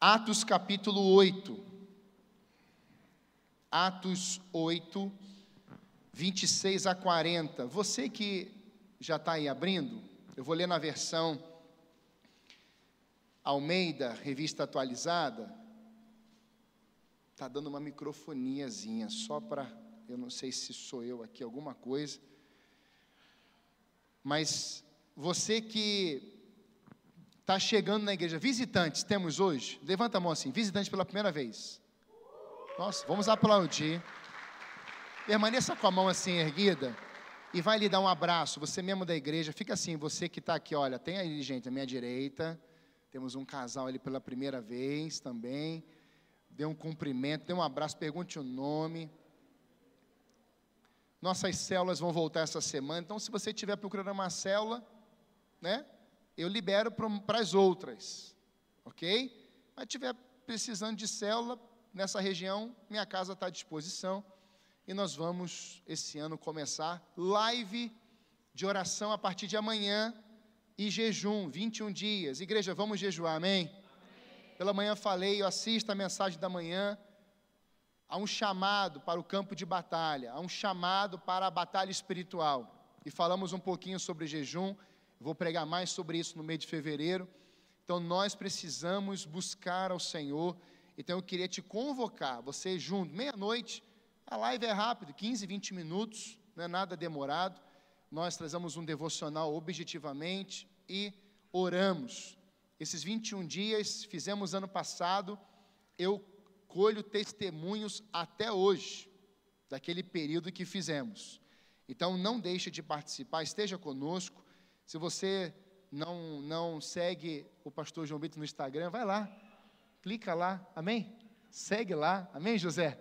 Atos capítulo 8. Atos 8, 26 a 40. Você que já está aí abrindo, eu vou ler na versão Almeida, revista atualizada. Está dando uma microfoniazinha, só para. Eu não sei se sou eu aqui, alguma coisa. Mas você que está chegando na igreja, visitantes temos hoje? Levanta a mão assim, visitantes pela primeira vez. Nossa, vamos aplaudir. Permaneça com a mão assim erguida e vai lhe dar um abraço. Você mesmo da igreja, fica assim, você que está aqui, olha, tem aí gente à minha direita. Temos um casal ali pela primeira vez também. Dê um cumprimento, dê um abraço, pergunte o nome. Nossas células vão voltar essa semana, então se você estiver procurando uma célula, né, eu libero para as outras, ok? Mas estiver precisando de célula, nessa região, minha casa está à disposição. E nós vamos, esse ano, começar live de oração a partir de amanhã e jejum, 21 dias. Igreja, vamos jejuar, amém? amém? Pela manhã falei, eu assisto a mensagem da manhã. Há um chamado para o campo de batalha, há um chamado para a batalha espiritual. E falamos um pouquinho sobre jejum, vou pregar mais sobre isso no mês de fevereiro. Então nós precisamos buscar ao Senhor então eu queria te convocar, você junto, meia-noite, a live é rápida, 15, 20 minutos, não é nada demorado. Nós trazemos um devocional objetivamente e oramos. Esses 21 dias fizemos ano passado, eu colho testemunhos até hoje, daquele período que fizemos. Então não deixe de participar, esteja conosco. Se você não, não segue o pastor João Bito no Instagram, vai lá, clica lá, amém? Segue lá, amém, José?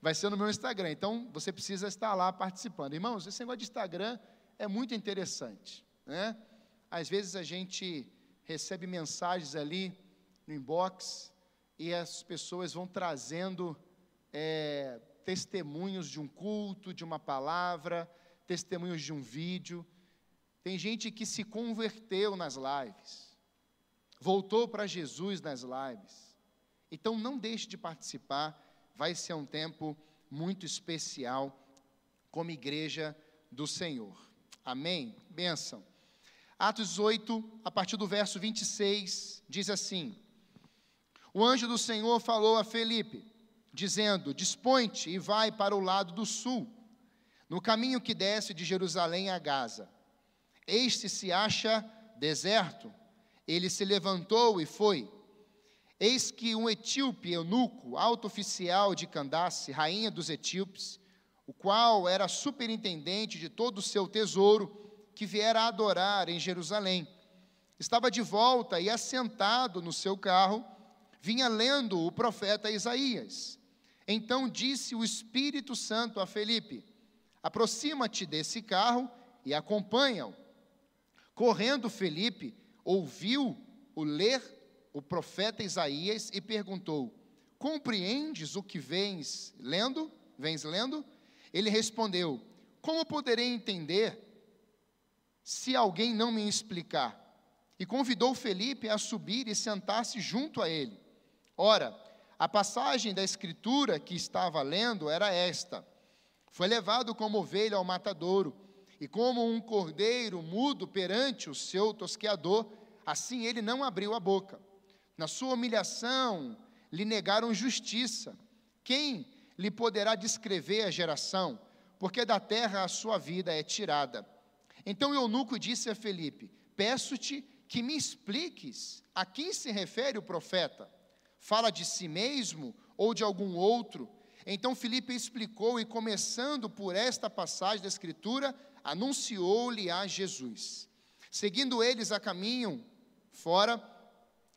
Vai ser no meu Instagram, então você precisa estar lá participando. Irmãos, esse negócio de Instagram é muito interessante, né? Às vezes a gente recebe mensagens ali no inbox e as pessoas vão trazendo é, testemunhos de um culto, de uma palavra, testemunhos de um vídeo. Tem gente que se converteu nas lives voltou para Jesus nas lives. Então não deixe de participar, vai ser um tempo muito especial como igreja do Senhor. Amém? Benção. Atos 8, a partir do verso 26, diz assim: O anjo do Senhor falou a Felipe, dizendo: Dispõe-te e vai para o lado do sul, no caminho que desce de Jerusalém a Gaza. Este se acha deserto ele se levantou e foi. Eis que um etíope eunuco, alto oficial de Candace, rainha dos etíopes, o qual era superintendente de todo o seu tesouro, que viera adorar em Jerusalém, estava de volta e assentado no seu carro, vinha lendo o profeta Isaías. Então disse o Espírito Santo a Felipe: Aproxima-te desse carro e acompanha-o. Correndo Felipe, ouviu o ler o profeta Isaías e perguntou: Compreendes o que vens lendo? Vens lendo? Ele respondeu: Como poderei entender se alguém não me explicar? E convidou Felipe a subir e sentar-se junto a ele. Ora, a passagem da escritura que estava lendo era esta: Foi levado como ovelha ao matadouro e como um cordeiro mudo perante o seu tosqueador, assim ele não abriu a boca. Na sua humilhação, lhe negaram justiça. Quem lhe poderá descrever a geração? Porque da terra a sua vida é tirada. Então Eunuco disse a Felipe: Peço-te que me expliques a quem se refere o profeta. Fala de si mesmo ou de algum outro? Então Felipe explicou e, começando por esta passagem da Escritura, anunciou-lhe a Jesus. Seguindo eles a caminho fora,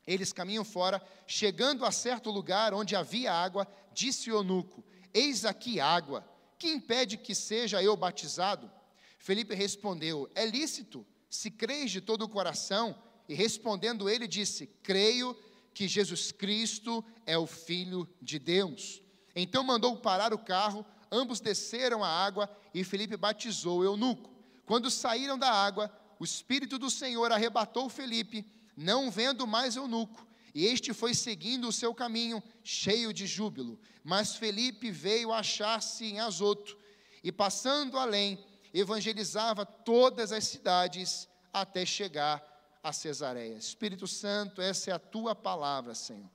eles caminham fora, chegando a certo lugar onde havia água, disse eunuco: Eis aqui água, que impede que seja eu batizado? Felipe respondeu: É lícito, se creis de todo o coração. E respondendo ele, disse: Creio que Jesus Cristo é o Filho de Deus. Então mandou parar o carro, ambos desceram a água e Felipe batizou o eunuco. Quando saíram da água, o Espírito do Senhor arrebatou Felipe, não vendo mais eunuco, E este foi seguindo o seu caminho, cheio de júbilo. Mas Felipe veio achar-se em Azoto, e passando além, evangelizava todas as cidades até chegar a Cesareia. Espírito Santo, essa é a tua palavra, Senhor.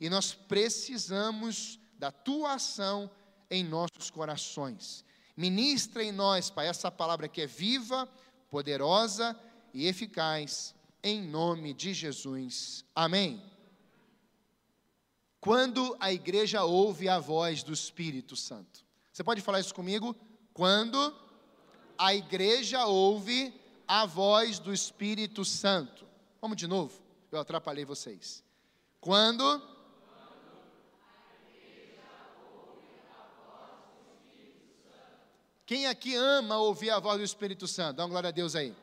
E nós precisamos da tua ação em nossos corações. Ministra em nós, Pai, essa palavra que é viva, poderosa e eficaz, em nome de Jesus. Amém. Quando a igreja ouve a voz do Espírito Santo. Você pode falar isso comigo? Quando a igreja ouve a voz do Espírito Santo. Vamos de novo? Eu atrapalhei vocês. Quando Quem aqui ama ouvir a voz do Espírito Santo? Dá uma glória a Deus aí.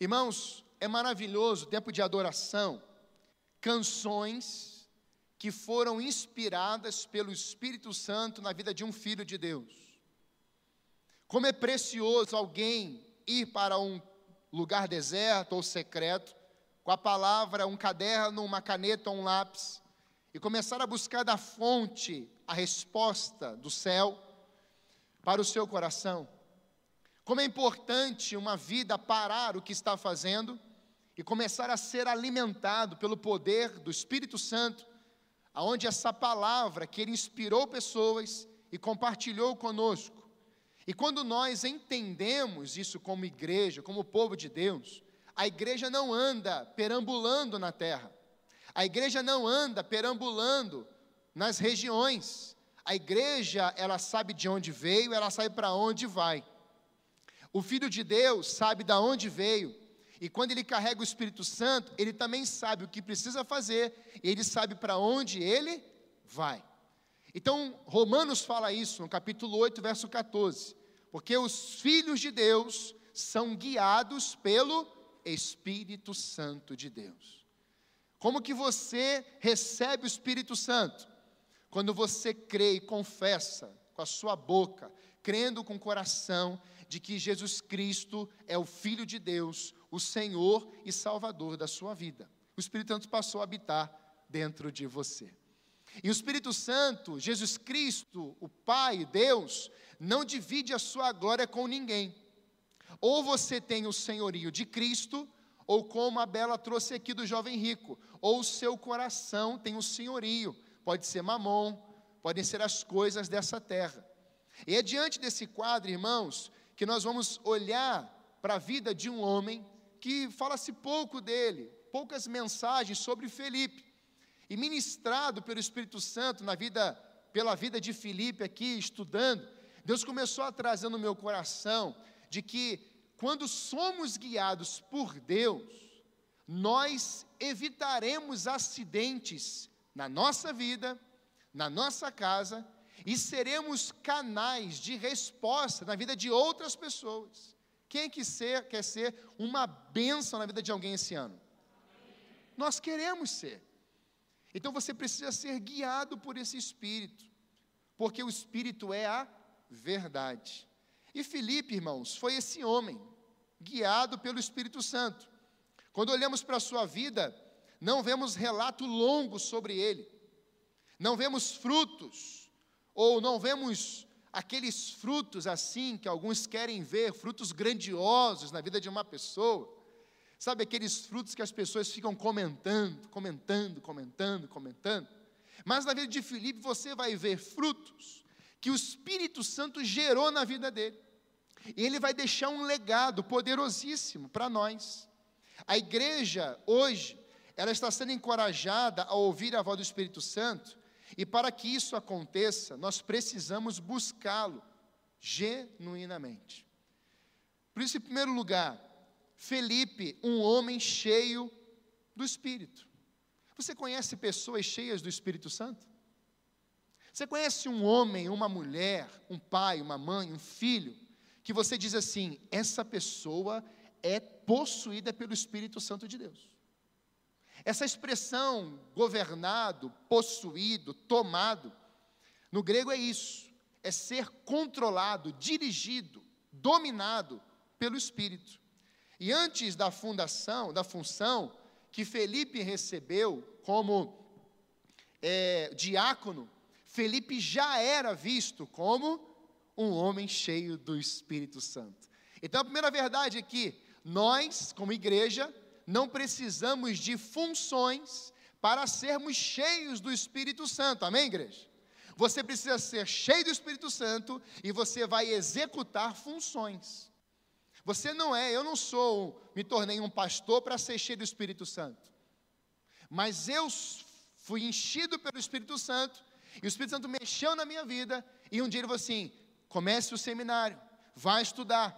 Irmãos, é maravilhoso, tempo de adoração, canções que foram inspiradas pelo Espírito Santo na vida de um filho de Deus. Como é precioso alguém ir para um lugar deserto ou secreto, com a palavra, um caderno, uma caneta, um lápis, e começar a buscar da fonte a resposta do céu para o seu coração. Como é importante uma vida parar o que está fazendo e começar a ser alimentado pelo poder do Espírito Santo, aonde essa palavra que ele inspirou pessoas e compartilhou conosco. E quando nós entendemos isso como igreja, como povo de Deus, a igreja não anda perambulando na terra. A igreja não anda perambulando nas regiões. A igreja, ela sabe de onde veio, ela sabe para onde vai. O filho de Deus sabe de onde veio, e quando ele carrega o Espírito Santo, ele também sabe o que precisa fazer, e ele sabe para onde ele vai. Então, Romanos fala isso no capítulo 8, verso 14. Porque os filhos de Deus são guiados pelo Espírito Santo de Deus. Como que você recebe o Espírito Santo? Quando você crê e confessa com a sua boca, crendo com o coração de que Jesus Cristo é o Filho de Deus, o Senhor e Salvador da sua vida. O Espírito Santo passou a habitar dentro de você. E o Espírito Santo, Jesus Cristo, o Pai, Deus, não divide a sua glória com ninguém. Ou você tem o senhorio de Cristo, ou como a Bela trouxe aqui do jovem rico, ou o seu coração tem o senhorio pode ser mamon, podem ser as coisas dessa terra. E é diante desse quadro, irmãos, que nós vamos olhar para a vida de um homem que fala-se pouco dele, poucas mensagens sobre Felipe. E ministrado pelo Espírito Santo na vida, pela vida de Felipe aqui, estudando, Deus começou a trazer no meu coração de que quando somos guiados por Deus, nós evitaremos acidentes na nossa vida, na nossa casa, e seremos canais de resposta na vida de outras pessoas. Quem que ser, quer ser uma bênção na vida de alguém esse ano? Nós queremos ser. Então você precisa ser guiado por esse Espírito, porque o Espírito é a verdade. E Filipe, irmãos, foi esse homem, guiado pelo Espírito Santo. Quando olhamos para a sua vida, não vemos relato longo sobre ele, não vemos frutos, ou não vemos aqueles frutos assim que alguns querem ver, frutos grandiosos na vida de uma pessoa. Sabe aqueles frutos que as pessoas ficam comentando, comentando, comentando, comentando? Mas na vida de Filipe você vai ver frutos que o Espírito Santo gerou na vida dele. E ele vai deixar um legado poderosíssimo para nós. A igreja hoje, ela está sendo encorajada a ouvir a voz do Espírito Santo, e para que isso aconteça, nós precisamos buscá-lo genuinamente. Por isso, em primeiro lugar, Felipe, um homem cheio do Espírito. Você conhece pessoas cheias do Espírito Santo? Você conhece um homem, uma mulher, um pai, uma mãe, um filho, que você diz assim: essa pessoa é possuída pelo Espírito Santo de Deus. Essa expressão governado, possuído, tomado, no grego é isso, é ser controlado, dirigido, dominado pelo Espírito. E antes da fundação, da função que Felipe recebeu como é, diácono, Felipe já era visto como um homem cheio do Espírito Santo. Então, a primeira verdade é que nós, como igreja, não precisamos de funções para sermos cheios do Espírito Santo. Amém, igreja? Você precisa ser cheio do Espírito Santo e você vai executar funções. Você não é, eu não sou, me tornei um pastor para ser cheio do Espírito Santo. Mas eu fui enchido pelo Espírito Santo, e o Espírito Santo mexeu na minha vida, e um dia ele falou assim: comece o seminário, vai estudar,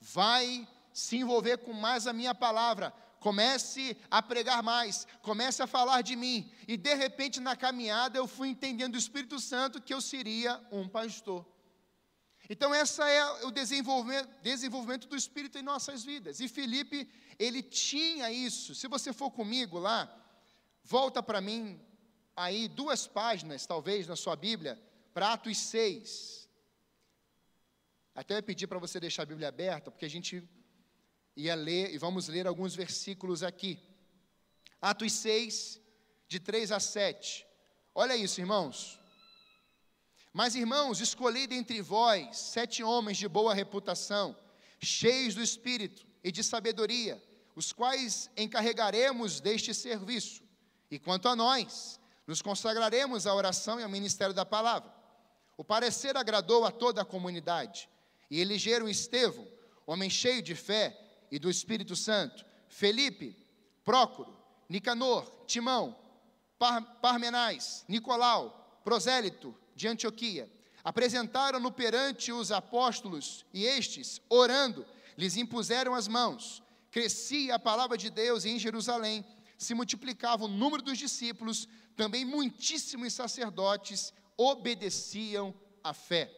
vai se envolver com mais a minha palavra, comece a pregar mais, comece a falar de mim. E de repente, na caminhada, eu fui entendendo do Espírito Santo que eu seria um pastor. Então, essa é o desenvolvimento, desenvolvimento do Espírito em nossas vidas. E Felipe, ele tinha isso. Se você for comigo lá, volta para mim aí duas páginas, talvez, na sua Bíblia, para Atos 6. Até eu pedi para você deixar a Bíblia aberta, porque a gente ia ler, e vamos ler alguns versículos aqui. Atos 6, de 3 a 7. Olha isso, irmãos. Mas, irmãos, escolhi dentre vós sete homens de boa reputação, cheios do espírito e de sabedoria, os quais encarregaremos deste serviço. E quanto a nós, nos consagraremos à oração e ao ministério da palavra. O parecer agradou a toda a comunidade, e elegeram Estevão, homem cheio de fé e do Espírito Santo, Felipe, Prócoro, Nicanor, Timão, Par Parmenais, Nicolau, Prosélito, de Antioquia. Apresentaram-no perante os apóstolos, e estes, orando, lhes impuseram as mãos. Crescia a palavra de Deus, em Jerusalém se multiplicava o número dos discípulos, também muitíssimos sacerdotes obedeciam à fé.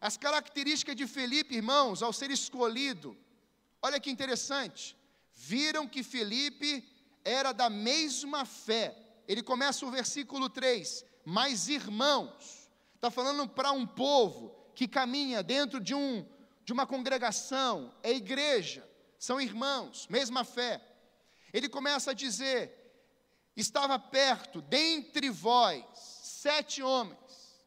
As características de Felipe, irmãos, ao ser escolhido, olha que interessante, viram que Felipe era da mesma fé. Ele começa o versículo 3: Mas irmãos, Está falando para um povo que caminha dentro de, um, de uma congregação, é igreja, são irmãos, mesma fé. Ele começa a dizer: estava perto, dentre vós, sete homens.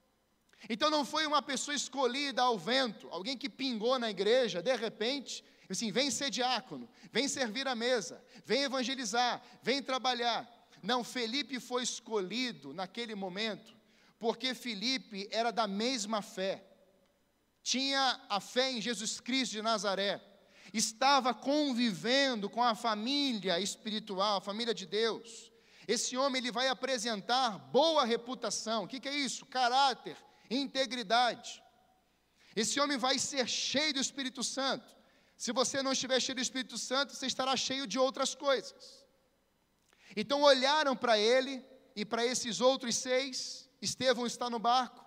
Então não foi uma pessoa escolhida ao vento, alguém que pingou na igreja, de repente, assim, vem ser diácono, vem servir a mesa, vem evangelizar, vem trabalhar. Não, Felipe foi escolhido naquele momento porque Filipe era da mesma fé, tinha a fé em Jesus Cristo de Nazaré, estava convivendo com a família espiritual, a família de Deus. Esse homem ele vai apresentar boa reputação. O que, que é isso? Caráter, integridade. Esse homem vai ser cheio do Espírito Santo. Se você não estiver cheio do Espírito Santo, você estará cheio de outras coisas. Então olharam para ele e para esses outros seis Estevão está no barco,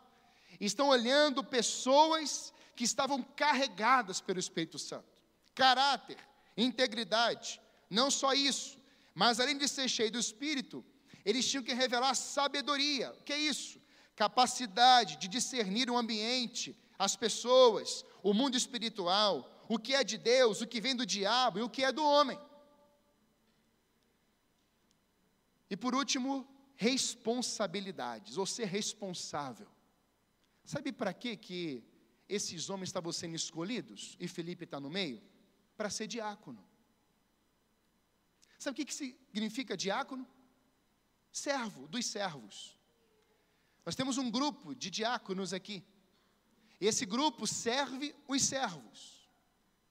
estão olhando pessoas que estavam carregadas pelo Espírito Santo. Caráter, integridade, não só isso, mas além de ser cheio do Espírito, eles tinham que revelar sabedoria. O que é isso? Capacidade de discernir o ambiente, as pessoas, o mundo espiritual, o que é de Deus, o que vem do diabo e o que é do homem. E por último, responsabilidades, ou ser responsável. Sabe para que que esses homens estavam sendo escolhidos e Felipe está no meio? Para ser diácono. Sabe o que, que significa diácono? Servo dos servos. Nós temos um grupo de diáconos aqui. Esse grupo serve os servos.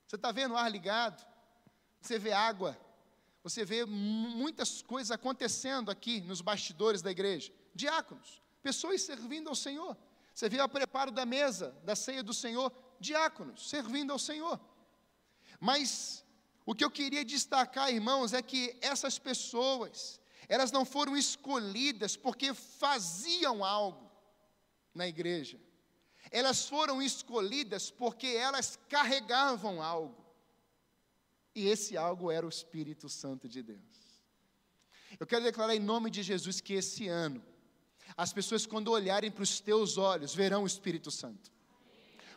Você está vendo o ar ligado? Você vê água você vê muitas coisas acontecendo aqui nos bastidores da igreja. Diáconos, pessoas servindo ao Senhor. Você vê o preparo da mesa, da ceia do Senhor, diáconos servindo ao Senhor. Mas o que eu queria destacar, irmãos, é que essas pessoas, elas não foram escolhidas porque faziam algo na igreja. Elas foram escolhidas porque elas carregavam algo. E esse algo era o Espírito Santo de Deus. Eu quero declarar em nome de Jesus que esse ano, as pessoas, quando olharem para os teus olhos, verão o Espírito Santo.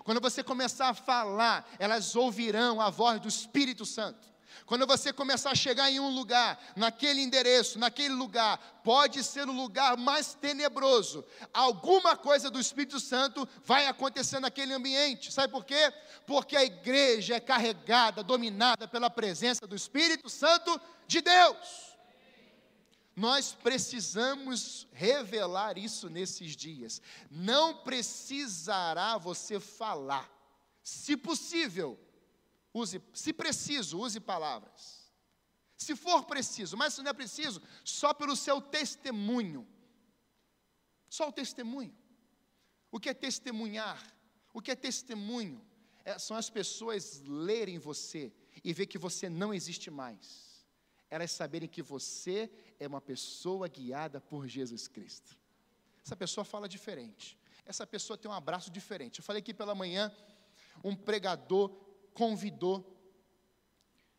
Quando você começar a falar, elas ouvirão a voz do Espírito Santo. Quando você começar a chegar em um lugar, naquele endereço, naquele lugar, pode ser o lugar mais tenebroso. Alguma coisa do Espírito Santo vai acontecer naquele ambiente. Sabe por quê? Porque a igreja é carregada, dominada pela presença do Espírito Santo de Deus. Nós precisamos revelar isso nesses dias. Não precisará você falar. Se possível, use, se preciso, use palavras. Se for preciso, mas se não é preciso, só pelo seu testemunho. Só o testemunho. O que é testemunhar? O que é testemunho? É, são as pessoas lerem você e ver que você não existe mais elas saberem que você é uma pessoa guiada por Jesus Cristo. Essa pessoa fala diferente. Essa pessoa tem um abraço diferente. Eu falei aqui pela manhã, um pregador convidou,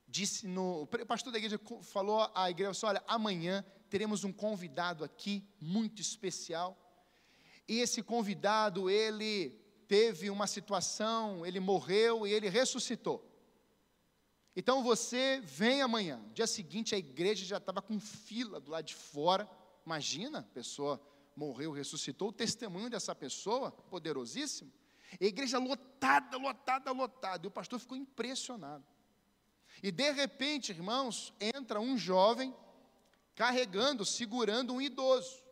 disse no. O pastor da igreja falou à igreja olha, amanhã teremos um convidado aqui muito especial. E esse convidado, ele teve uma situação, ele morreu e ele ressuscitou. Então você vem amanhã. Dia seguinte a igreja já estava com fila do lado de fora. Imagina, pessoa morreu, ressuscitou, o testemunho dessa pessoa, poderosíssimo. A igreja lotada, lotada, lotada. E o pastor ficou impressionado. E de repente, irmãos, entra um jovem carregando, segurando um idoso.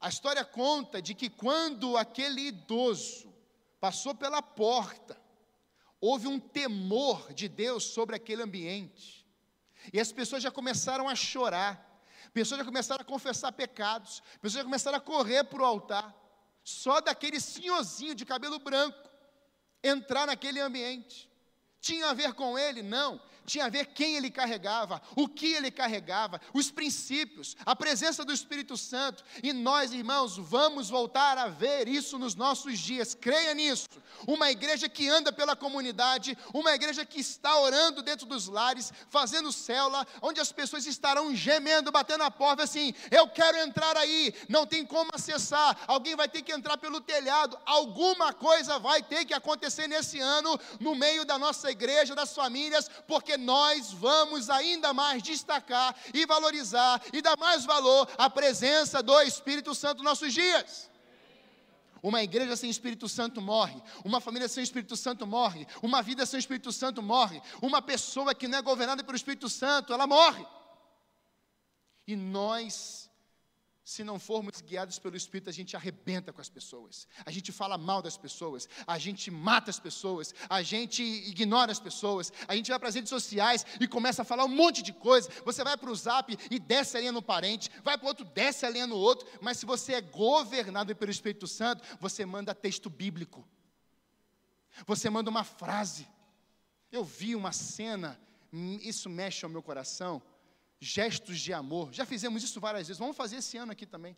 A história conta de que quando aquele idoso passou pela porta, houve um temor de Deus sobre aquele ambiente. E as pessoas já começaram a chorar, pessoas já começaram a confessar pecados, pessoas já começaram a correr para o altar. Só daquele senhorzinho de cabelo branco entrar naquele ambiente. Tinha a ver com ele? Não tinha a ver quem ele carregava, o que ele carregava, os princípios, a presença do Espírito Santo. E nós, irmãos, vamos voltar a ver isso nos nossos dias. Creia nisso. Uma igreja que anda pela comunidade, uma igreja que está orando dentro dos lares, fazendo célula, onde as pessoas estarão gemendo, batendo a porta assim: "Eu quero entrar aí". Não tem como acessar. Alguém vai ter que entrar pelo telhado. Alguma coisa vai ter que acontecer nesse ano no meio da nossa igreja, das famílias, porque porque nós vamos ainda mais destacar e valorizar e dar mais valor à presença do Espírito Santo nos nossos dias. Uma igreja sem Espírito Santo morre. Uma família sem Espírito Santo morre. Uma vida sem Espírito Santo morre. Uma pessoa que não é governada pelo Espírito Santo, ela morre. E nós se não formos guiados pelo Espírito, a gente arrebenta com as pessoas, a gente fala mal das pessoas, a gente mata as pessoas, a gente ignora as pessoas, a gente vai para as redes sociais e começa a falar um monte de coisa. Você vai para o zap e desce a linha no parente, vai para o outro, desce a linha no outro, mas se você é governado pelo Espírito Santo, você manda texto bíblico, você manda uma frase. Eu vi uma cena, isso mexe ao meu coração gestos de amor. Já fizemos isso várias vezes, vamos fazer esse ano aqui também.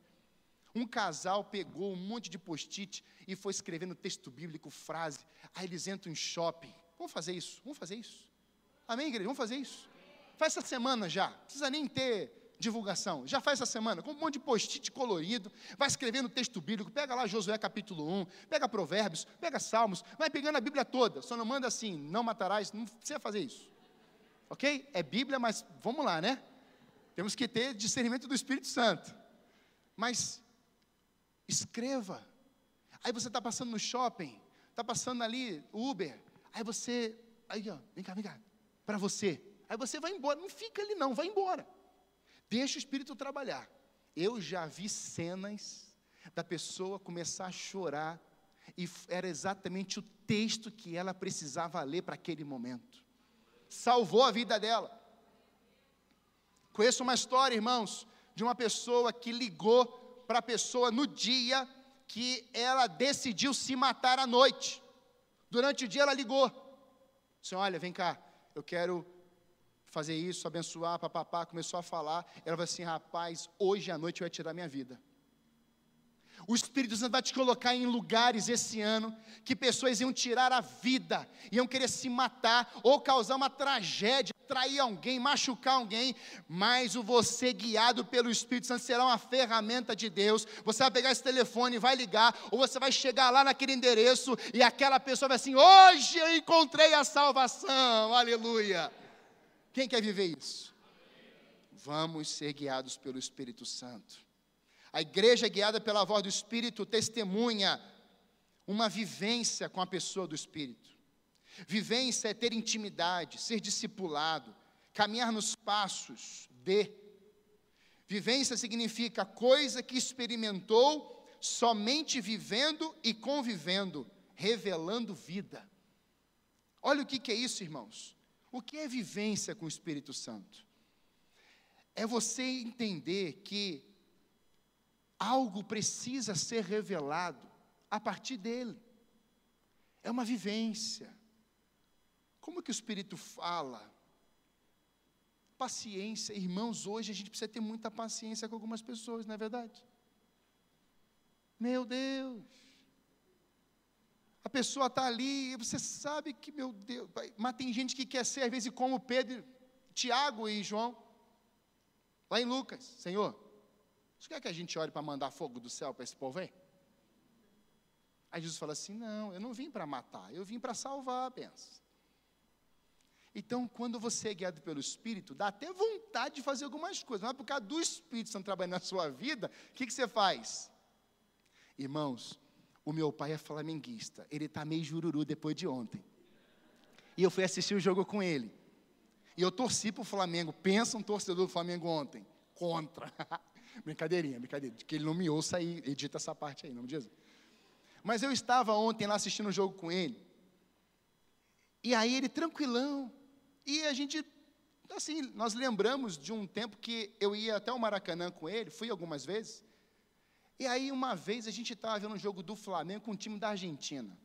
Um casal pegou um monte de post-it e foi escrevendo texto bíblico, frase. Aí eles entram em shopping. Vamos fazer isso, vamos fazer isso. Amém, igreja? Vamos fazer isso. Faz essa semana já, não precisa nem ter divulgação. Já faz essa semana, com um monte de post-it colorido, vai escrevendo texto bíblico, pega lá Josué capítulo 1, pega Provérbios, pega Salmos, vai pegando a Bíblia toda. Só não manda assim, não matarás, não precisa fazer isso. Ok? É Bíblia, mas vamos lá, né? Temos que ter discernimento do Espírito Santo. Mas escreva. Aí você está passando no shopping, está passando ali Uber. Aí você, aí ó, vem cá, vem cá, para você. Aí você vai embora, não fica ali não, vai embora. Deixa o Espírito trabalhar. Eu já vi cenas da pessoa começar a chorar e era exatamente o texto que ela precisava ler para aquele momento. Salvou a vida dela. Conheço uma história, irmãos, de uma pessoa que ligou para a pessoa no dia que ela decidiu se matar à noite. Durante o dia ela ligou. Disse: Olha, vem cá, eu quero fazer isso, abençoar, papapá. Começou a falar. Ela falou assim: Rapaz, hoje à noite vai tirar minha vida. O Espírito Santo vai te colocar em lugares esse ano que pessoas iam tirar a vida, iam querer se matar ou causar uma tragédia, trair alguém, machucar alguém, mas o você guiado pelo Espírito Santo será uma ferramenta de Deus. Você vai pegar esse telefone, vai ligar, ou você vai chegar lá naquele endereço e aquela pessoa vai assim: "Hoje eu encontrei a salvação". Aleluia. Quem quer viver isso? Vamos ser guiados pelo Espírito Santo. A igreja guiada pela voz do Espírito testemunha uma vivência com a pessoa do Espírito. Vivência é ter intimidade, ser discipulado, caminhar nos passos de. Vivência significa coisa que experimentou somente vivendo e convivendo, revelando vida. Olha o que, que é isso, irmãos. O que é vivência com o Espírito Santo? É você entender que algo precisa ser revelado a partir dele. É uma vivência. Como que o Espírito fala? Paciência. Irmãos, hoje a gente precisa ter muita paciência com algumas pessoas, não é verdade? Meu Deus. A pessoa está ali, e você sabe que, meu Deus, mas tem gente que quer ser, às vezes, como Pedro, Tiago e João, lá em Lucas, Senhor, você quer que a gente ore para mandar fogo do céu para esse povo aí? Aí Jesus fala assim: Não, eu não vim para matar, eu vim para salvar, pensa. Então, quando você é guiado pelo Espírito, dá até vontade de fazer algumas coisas, mas por causa do Espírito Santo trabalhando na sua vida, o que, que você faz? Irmãos, o meu pai é flamenguista, ele está meio jururu depois de ontem. E eu fui assistir o jogo com ele. E eu torci para o Flamengo. Pensa um torcedor do Flamengo ontem. Contra. Brincadeirinha, brincadeira. Que ele não me ouça aí, edita essa parte aí, nome de Jesus. Mas eu estava ontem lá assistindo o jogo com ele. E aí ele tranquilão. E a gente, assim, nós lembramos de um tempo que eu ia até o Maracanã com ele, fui algumas vezes. E aí uma vez a gente estava vendo um jogo do Flamengo com um time da Argentina.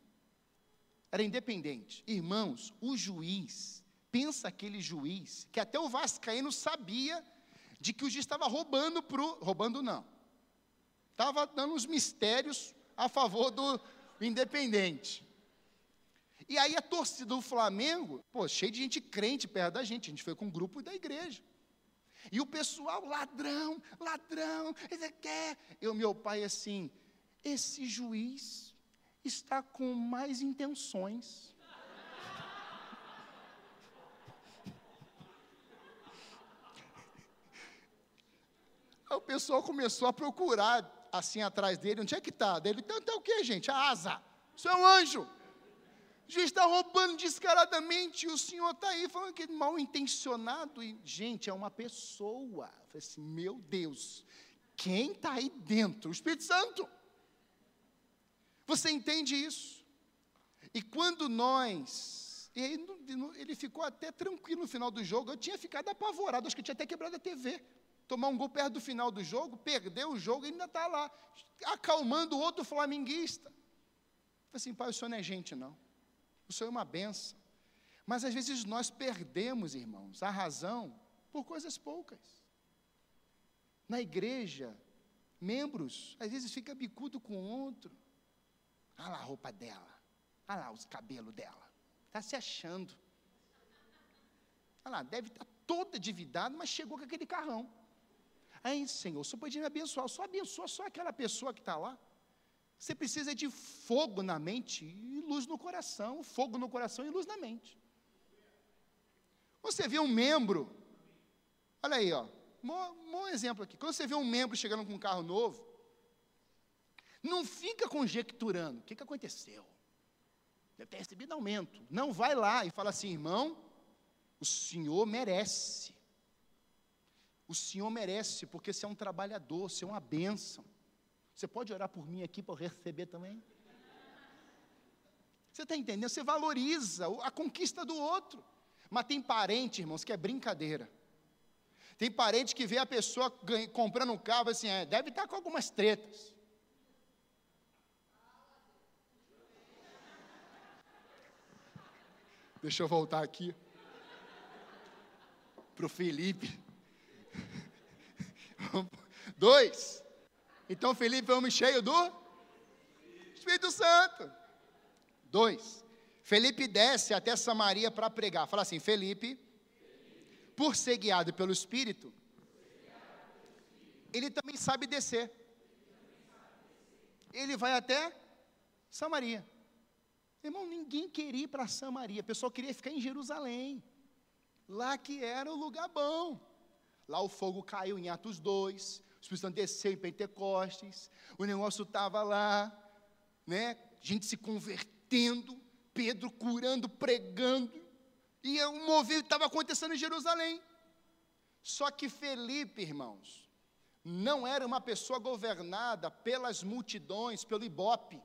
Era independente. Irmãos, o juiz, pensa aquele juiz, que até o Vascaíno sabia de que o juiz estava roubando para Roubando não. Estava dando uns mistérios a favor do independente. E aí a torcida do Flamengo, pô, cheio de gente crente perto da gente. A gente foi com um grupo da igreja. E o pessoal, ladrão, ladrão, ele quer. Eu, meu pai, assim, esse juiz está com mais intenções Aí o pessoal começou a procurar assim atrás dele. Onde é que está? Dele, então, então o que, gente? A asa. Isso é um anjo. O juiz está roubando descaradamente e o senhor está aí falando que é mal intencionado. E, gente, é uma pessoa. Eu falei assim, meu Deus, quem está aí dentro? O Espírito Santo. Você entende isso? E quando nós. Ele ficou até tranquilo no final do jogo. Eu tinha ficado apavorado, acho que tinha até quebrado a TV tomar um gol perto do final do jogo, perdeu o jogo e ainda está lá, acalmando o outro flamenguista. Falei assim, pai, o senhor não é gente, não. O senhor é uma benção. Mas às vezes nós perdemos, irmãos, a razão por coisas poucas. Na igreja, membros, às vezes fica bicudo com o outro. Olha lá a roupa dela. Olha lá os cabelos dela. Está se achando. Olha lá, deve estar tá toda endividada, mas chegou com aquele carrão. Aí, Senhor, só podia me abençoar, só abençoa só aquela pessoa que está lá. Você precisa de fogo na mente e luz no coração, fogo no coração e luz na mente. Você vê um membro, olha aí, ó, bom, exemplo aqui. Quando você vê um membro chegando com um carro novo, não fica conjecturando, o que, que aconteceu? Deve ter recebido aumento. Não vai lá e fala assim, irmão, o senhor merece. O Senhor merece, porque você é um trabalhador, você é uma bênção. Você pode orar por mim aqui para eu receber também? Você está entendendo? Você valoriza a conquista do outro. Mas tem parente, irmãos, que é brincadeira. Tem parente que vê a pessoa comprando um carro assim, é, deve estar tá com algumas tretas. Deixa eu voltar aqui para o Felipe. Dois. Então Felipe é homem cheio do Espírito Santo. Dois, Felipe desce até Samaria para pregar. Fala assim, Felipe, por ser guiado pelo Espírito, ele também sabe descer. Ele vai até Samaria. Irmão, ninguém queria ir para Samaria, o pessoal queria ficar em Jerusalém. Lá que era o lugar bom. Lá o fogo caiu em Atos 2, o Espírito Santo desceu em Pentecostes, o negócio estava lá, né? Gente se convertendo, Pedro curando, pregando, e o movimento estava acontecendo em Jerusalém. Só que Felipe, irmãos, não era uma pessoa governada pelas multidões, pelo ibope.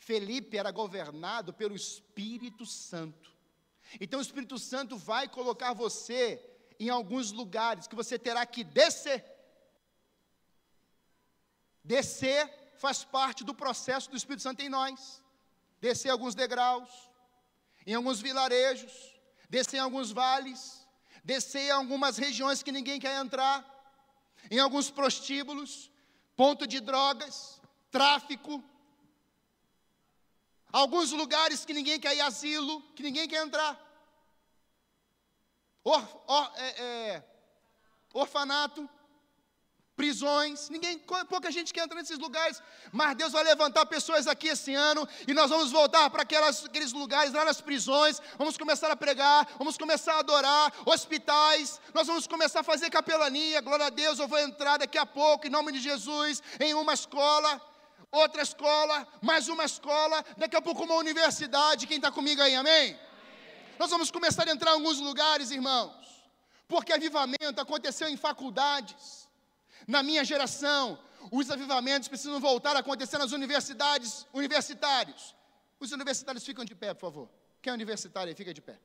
Felipe era governado pelo Espírito Santo. Então o Espírito Santo vai colocar você em alguns lugares que você terá que descer. Descer faz parte do processo do Espírito Santo em nós. Descer alguns degraus, em alguns vilarejos, descer em alguns vales, descer em algumas regiões que ninguém quer entrar, em alguns prostíbulos, ponto de drogas, tráfico, alguns lugares que ninguém quer ir asilo, que ninguém quer entrar. Or, or, é, é, orfanato, prisões, ninguém, pouca gente quer entrar nesses lugares, mas Deus vai levantar pessoas aqui esse ano e nós vamos voltar para aqueles lugares, lá nas prisões, vamos começar a pregar, vamos começar a adorar, hospitais, nós vamos começar a fazer capelania, glória a Deus, eu vou entrar daqui a pouco, em nome de Jesus, em uma escola, outra escola, mais uma escola, daqui a pouco uma universidade, quem está comigo aí, amém? Nós vamos começar a entrar em alguns lugares, irmãos, porque avivamento aconteceu em faculdades, na minha geração, os avivamentos precisam voltar a acontecer nas universidades, universitários. Os universitários ficam de pé, por favor. Quem é universitário aí, fica de pé.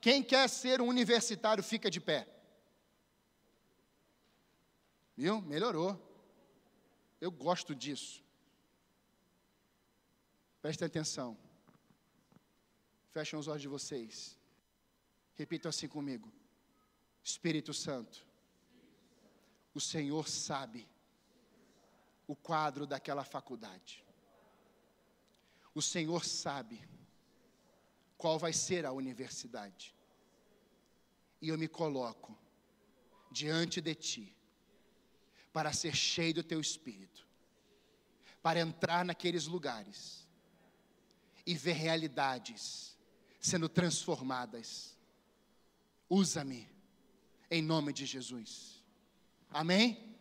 Quem quer ser um universitário, fica de pé. Viu? Melhorou. Eu gosto disso. Prestem atenção. Fechem os olhos de vocês. Repita assim comigo. Espírito Santo, o Senhor sabe o quadro daquela faculdade. O Senhor sabe qual vai ser a universidade. E eu me coloco diante de Ti para ser cheio do Teu Espírito, para entrar naqueles lugares e ver realidades sendo transformadas Usa-me, em nome de Jesus. Amém?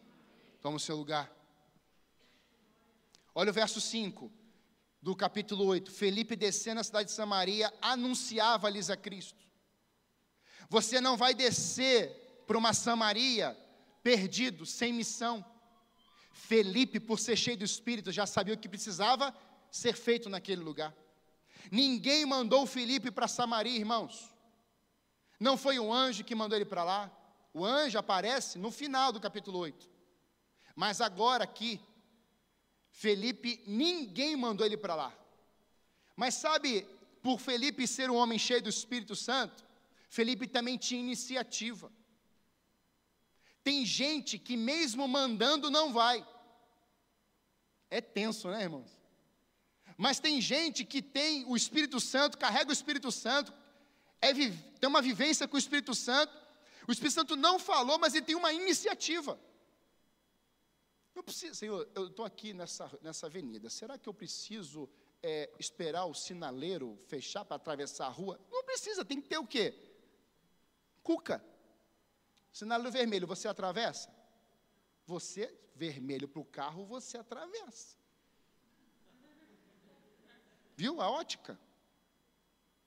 Toma o seu lugar. Olha o verso 5 do capítulo 8. Felipe, descendo a cidade de Samaria, anunciava-lhes a Cristo. Você não vai descer para uma Samaria perdido, sem missão. Felipe, por ser cheio do Espírito, já sabia o que precisava ser feito naquele lugar. Ninguém mandou Felipe para Samaria, irmãos. Não foi um anjo que mandou ele para lá. O anjo aparece no final do capítulo 8. Mas agora aqui, Felipe, ninguém mandou ele para lá. Mas sabe, por Felipe ser um homem cheio do Espírito Santo, Felipe também tinha iniciativa. Tem gente que mesmo mandando não vai. É tenso, né, irmãos? Mas tem gente que tem o Espírito Santo, carrega o Espírito Santo, é, tem uma vivência com o Espírito Santo. O Espírito Santo não falou, mas ele tem uma iniciativa. Não precisa, Senhor, eu estou aqui nessa, nessa avenida. Será que eu preciso é, esperar o sinaleiro fechar para atravessar a rua? Não precisa, tem que ter o quê? Cuca. Sinaleiro vermelho, você atravessa? Você, vermelho para o carro, você atravessa. Viu a ótica?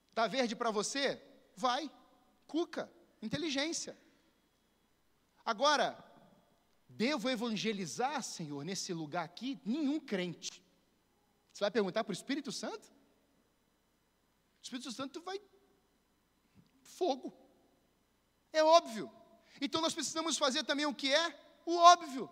Está verde para você? Vai. Cuca. Inteligência. Agora, devo evangelizar, Senhor, nesse lugar aqui? Nenhum crente. Você vai perguntar para o Espírito Santo? O Espírito Santo vai. Fogo. É óbvio. Então nós precisamos fazer também o que é? O óbvio.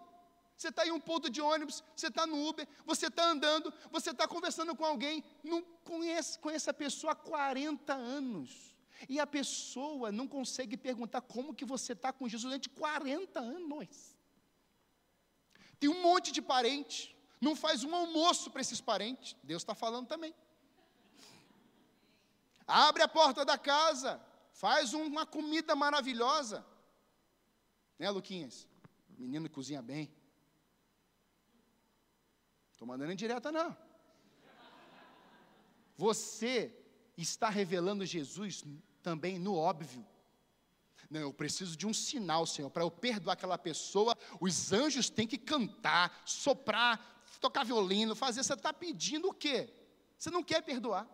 Você está em um ponto de ônibus, você está no Uber, você está andando, você está conversando com alguém, não conhece, conhece a pessoa há 40 anos. E a pessoa não consegue perguntar como que você está com Jesus durante 40 anos. Tem um monte de parente, não faz um almoço para esses parentes. Deus está falando também. Abre a porta da casa, faz uma comida maravilhosa. Né, Luquinhas? Menino cozinha bem. Estou mandando em direta, não. Você está revelando Jesus também no óbvio. Não, eu preciso de um sinal, Senhor, para eu perdoar aquela pessoa. Os anjos têm que cantar, soprar, tocar violino, fazer. Você está pedindo o quê? Você não quer perdoar.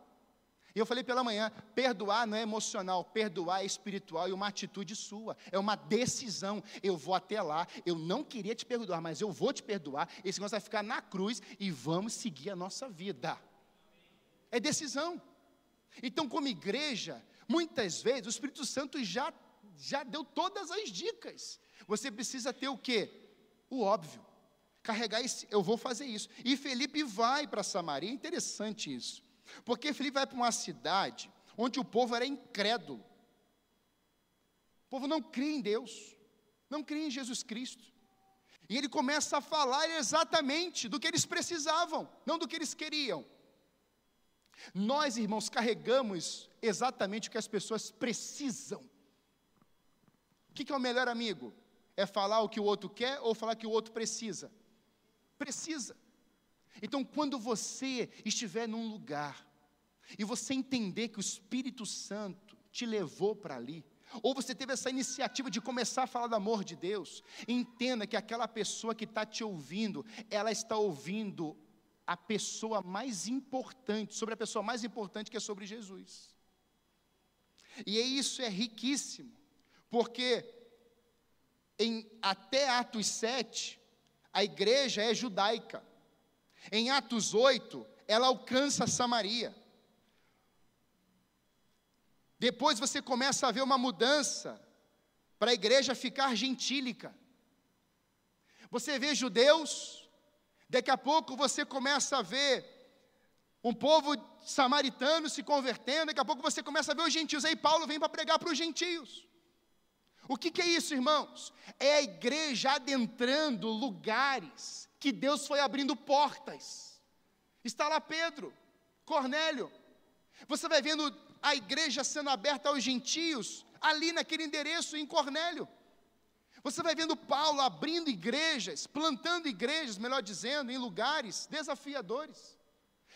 E eu falei pela manhã: perdoar não é emocional, perdoar é espiritual e uma atitude sua, é uma decisão. Eu vou até lá, eu não queria te perdoar, mas eu vou te perdoar. Esse negócio vai ficar na cruz e vamos seguir a nossa vida. É decisão. Então, como igreja, muitas vezes o Espírito Santo já, já deu todas as dicas. Você precisa ter o quê? O óbvio. Carregar esse, eu vou fazer isso. E Felipe vai para Samaria, é interessante isso. Porque Felipe vai para uma cidade onde o povo era incrédulo. O povo não cria em Deus, não cria em Jesus Cristo. E ele começa a falar exatamente do que eles precisavam, não do que eles queriam. Nós, irmãos, carregamos exatamente o que as pessoas precisam. O que é o melhor amigo? É falar o que o outro quer ou falar o que o outro precisa? Precisa. Então, quando você estiver num lugar e você entender que o Espírito Santo te levou para ali, ou você teve essa iniciativa de começar a falar do amor de Deus, entenda que aquela pessoa que está te ouvindo, ela está ouvindo a pessoa mais importante, sobre a pessoa mais importante que é sobre Jesus. E isso é riquíssimo, porque em até Atos 7, a igreja é judaica. Em Atos 8, ela alcança Samaria. Depois você começa a ver uma mudança para a igreja ficar gentílica. Você vê judeus Daqui a pouco você começa a ver um povo samaritano se convertendo, daqui a pouco você começa a ver os gentios. Aí Paulo vem para pregar para os gentios. O que, que é isso, irmãos? É a igreja adentrando lugares que Deus foi abrindo portas. Está lá Pedro, Cornélio. Você vai vendo a igreja sendo aberta aos gentios, ali naquele endereço em Cornélio. Você vai vendo Paulo abrindo igrejas, plantando igrejas, melhor dizendo, em lugares desafiadores.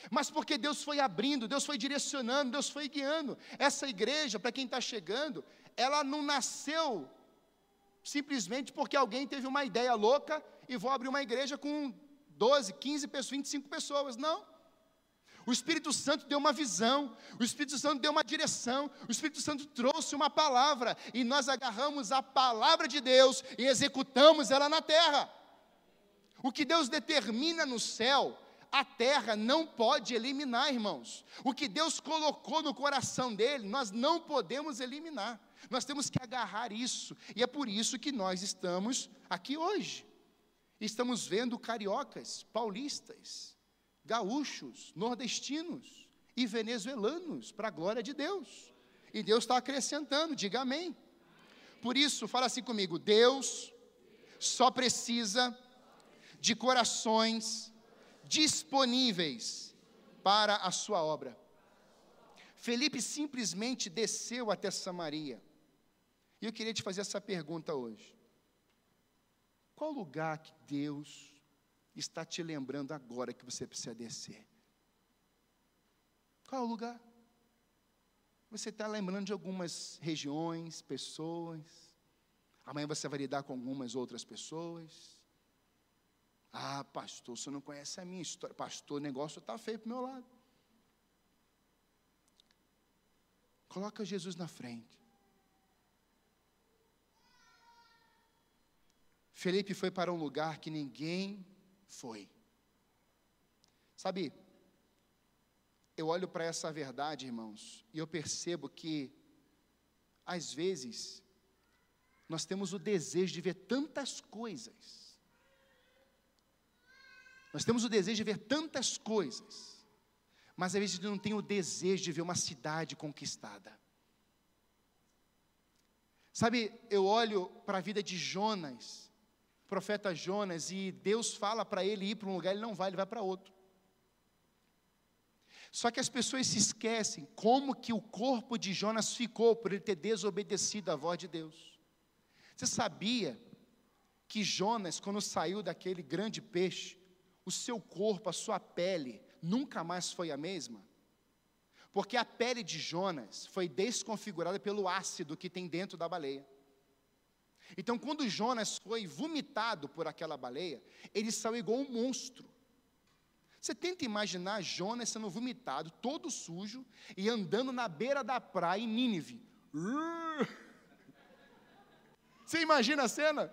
Mas porque Deus foi abrindo, Deus foi direcionando, Deus foi guiando. Essa igreja, para quem está chegando, ela não nasceu simplesmente porque alguém teve uma ideia louca e vou abrir uma igreja com 12, 15 pessoas, 25 pessoas. Não. O Espírito Santo deu uma visão, o Espírito Santo deu uma direção, o Espírito Santo trouxe uma palavra e nós agarramos a palavra de Deus e executamos ela na terra. O que Deus determina no céu, a terra não pode eliminar, irmãos. O que Deus colocou no coração dele, nós não podemos eliminar. Nós temos que agarrar isso, e é por isso que nós estamos aqui hoje. Estamos vendo cariocas, paulistas, gaúchos, nordestinos e venezuelanos, para a glória de Deus. E Deus está acrescentando, diga amém. Por isso, fala assim comigo: Deus só precisa de corações disponíveis para a sua obra. Felipe simplesmente desceu até Samaria. E eu queria te fazer essa pergunta hoje. Qual lugar que Deus está te lembrando agora que você precisa descer? Qual lugar? Você está lembrando de algumas regiões, pessoas. Amanhã você vai lidar com algumas outras pessoas. Ah, pastor, você não conhece a minha história. Pastor, o negócio está feio para o meu lado. Coloca Jesus na frente. Felipe foi para um lugar que ninguém foi. Sabe, eu olho para essa verdade, irmãos, e eu percebo que, às vezes, nós temos o desejo de ver tantas coisas, nós temos o desejo de ver tantas coisas, mas às vezes não tem o desejo de ver uma cidade conquistada. Sabe, eu olho para a vida de Jonas, profeta Jonas, e Deus fala para ele ir para um lugar, ele não vai, ele vai para outro. Só que as pessoas se esquecem como que o corpo de Jonas ficou por ele ter desobedecido à voz de Deus. Você sabia que Jonas, quando saiu daquele grande peixe, o seu corpo, a sua pele, nunca mais foi a mesma? Porque a pele de Jonas foi desconfigurada pelo ácido que tem dentro da baleia. Então, quando Jonas foi vomitado por aquela baleia, ele saiu igual um monstro. Você tenta imaginar Jonas sendo vomitado, todo sujo, e andando na beira da praia em Nínive. Você imagina a cena?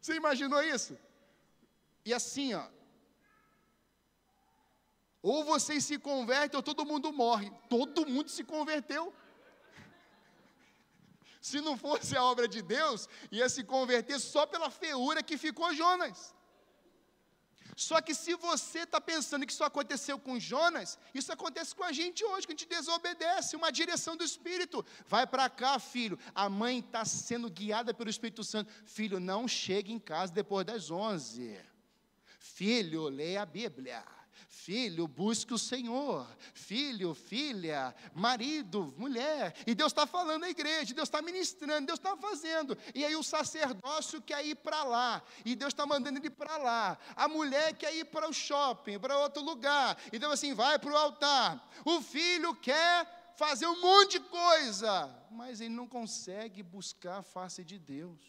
Você imaginou isso? E assim, ó, ou vocês se convertem ou todo mundo morre. Todo mundo se converteu. Se não fosse a obra de Deus, ia se converter só pela feiura que ficou Jonas. Só que se você está pensando que isso aconteceu com Jonas, isso acontece com a gente hoje, que a gente desobedece, uma direção do Espírito. Vai para cá, filho. A mãe está sendo guiada pelo Espírito Santo. Filho, não chegue em casa depois das 11. Filho, leia a Bíblia. Filho, busque o Senhor. Filho, filha, marido, mulher. E Deus está falando à igreja, Deus está ministrando, Deus está fazendo. E aí o sacerdócio quer ir para lá. E Deus está mandando ele para lá. A mulher quer ir para o shopping, para outro lugar. E Deus assim, vai para o altar. O filho quer fazer um monte de coisa. Mas ele não consegue buscar a face de Deus.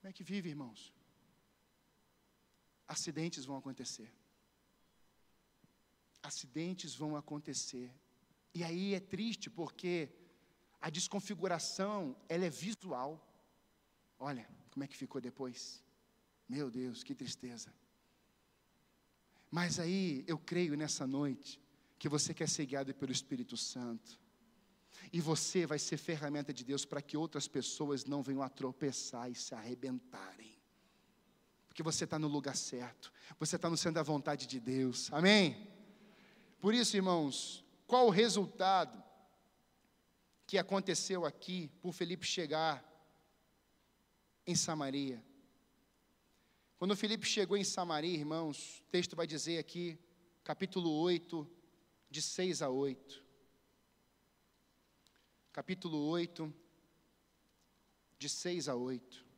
Como é que vive, irmãos? Acidentes vão acontecer. Acidentes vão acontecer. E aí é triste porque a desconfiguração, ela é visual. Olha, como é que ficou depois? Meu Deus, que tristeza. Mas aí eu creio nessa noite que você quer ser guiado pelo Espírito Santo. E você vai ser ferramenta de Deus para que outras pessoas não venham a tropeçar e se arrebentarem porque você está no lugar certo, você está no centro da vontade de Deus, amém? Por isso, irmãos, qual o resultado que aconteceu aqui por Felipe chegar em Samaria? Quando Felipe chegou em Samaria, irmãos, o texto vai dizer aqui, capítulo 8, de 6 a 8. Capítulo 8, de 6 a 8.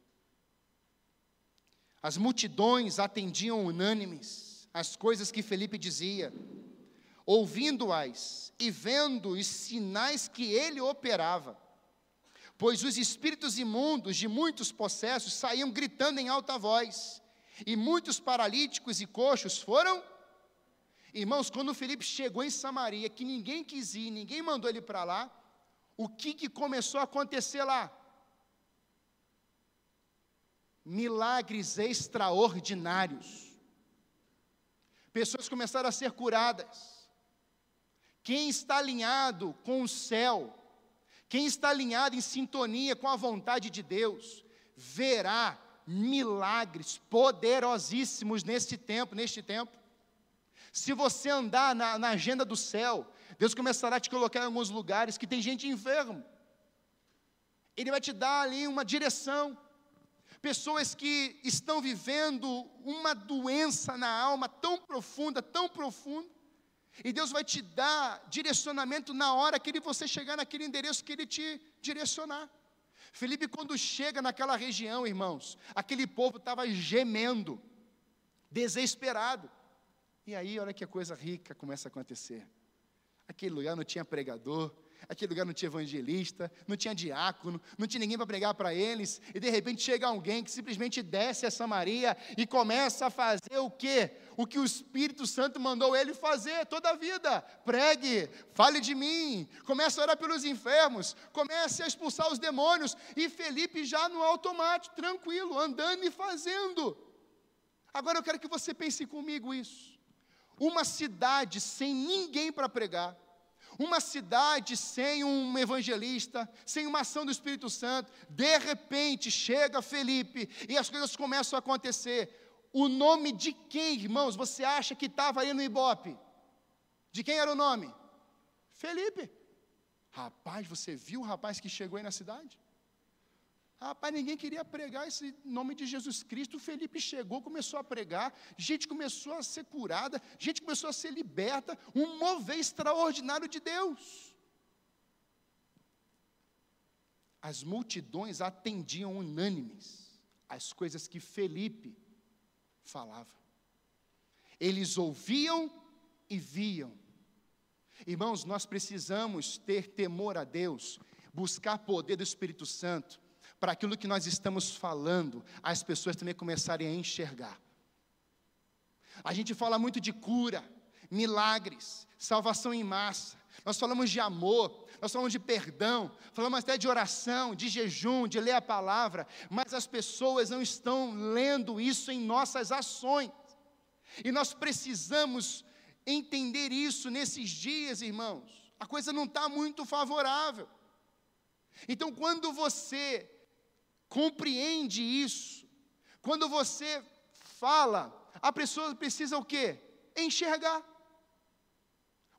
As multidões atendiam unânimes as coisas que Felipe dizia, ouvindo-as e vendo os sinais que ele operava. Pois os espíritos imundos de muitos possessos saíam gritando em alta voz, e muitos paralíticos e coxos foram. Irmãos, quando Felipe chegou em Samaria, que ninguém quis ir, ninguém mandou ele para lá, o que, que começou a acontecer lá? Milagres extraordinários. Pessoas começaram a ser curadas. Quem está alinhado com o céu, quem está alinhado em sintonia com a vontade de Deus, verá milagres poderosíssimos neste tempo, neste tempo. Se você andar na, na, agenda do céu, Deus começará a te colocar em alguns lugares que tem gente enfermo. Ele vai te dar ali uma direção pessoas que estão vivendo uma doença na alma tão profunda, tão profunda, e Deus vai te dar direcionamento na hora que ele, você chegar naquele endereço que Ele te direcionar. Felipe, quando chega naquela região, irmãos, aquele povo estava gemendo, desesperado. E aí, olha que coisa rica começa a acontecer. Aquele lugar não tinha pregador, Aquele lugar não tinha evangelista, não tinha diácono, não tinha ninguém para pregar para eles, e de repente chega alguém que simplesmente desce a Samaria e começa a fazer o quê? O que o Espírito Santo mandou ele fazer toda a vida. Pregue, fale de mim, comece a orar pelos enfermos, comece a expulsar os demônios, e Felipe já no automático, tranquilo, andando e fazendo. Agora eu quero que você pense comigo isso. Uma cidade sem ninguém para pregar, uma cidade sem um evangelista, sem uma ação do Espírito Santo, de repente chega Felipe e as coisas começam a acontecer. O nome de quem, irmãos, você acha que estava aí no Ibope? De quem era o nome? Felipe. Rapaz, você viu o rapaz que chegou aí na cidade? Rapaz, ninguém queria pregar esse nome de Jesus Cristo. Felipe chegou, começou a pregar, gente começou a ser curada, gente começou a ser liberta, um mover extraordinário de Deus. As multidões atendiam unânimes as coisas que Felipe falava. Eles ouviam e viam. Irmãos, nós precisamos ter temor a Deus, buscar poder do Espírito Santo para aquilo que nós estamos falando, as pessoas também começarem a enxergar. A gente fala muito de cura, milagres, salvação em massa. Nós falamos de amor, nós falamos de perdão, falamos até de oração, de jejum, de ler a palavra, mas as pessoas não estão lendo isso em nossas ações. E nós precisamos entender isso nesses dias, irmãos. A coisa não está muito favorável. Então, quando você compreende isso. Quando você fala, a pessoa precisa o quê? Enxergar.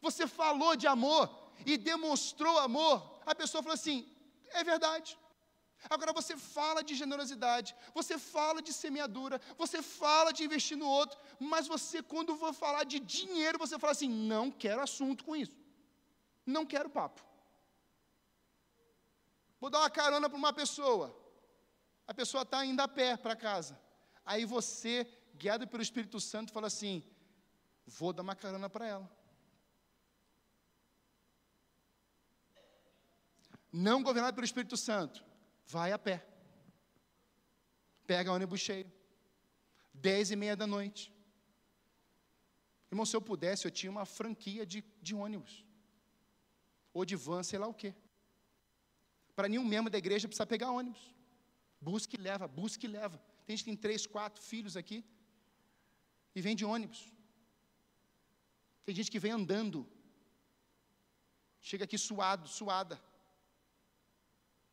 Você falou de amor e demonstrou amor, a pessoa falou assim: é verdade. Agora você fala de generosidade, você fala de semeadura, você fala de investir no outro, mas você, quando for falar de dinheiro, você fala assim: não quero assunto com isso, não quero papo. Vou dar uma carona para uma pessoa, a pessoa está indo a pé para casa. Aí você, guiado pelo Espírito Santo, fala assim: vou dar uma carona para ela. Não governado pelo Espírito Santo, vai a pé. Pega ônibus cheio. Dez e meia da noite. Irmão, se eu pudesse, eu tinha uma franquia de, de ônibus. Ou de van, sei lá o quê. Para nenhum membro da igreja precisa pegar ônibus. Busca e leva, busca e leva. Tem gente que tem três, quatro filhos aqui e vem de ônibus. Tem gente que vem andando. Chega aqui suado, suada.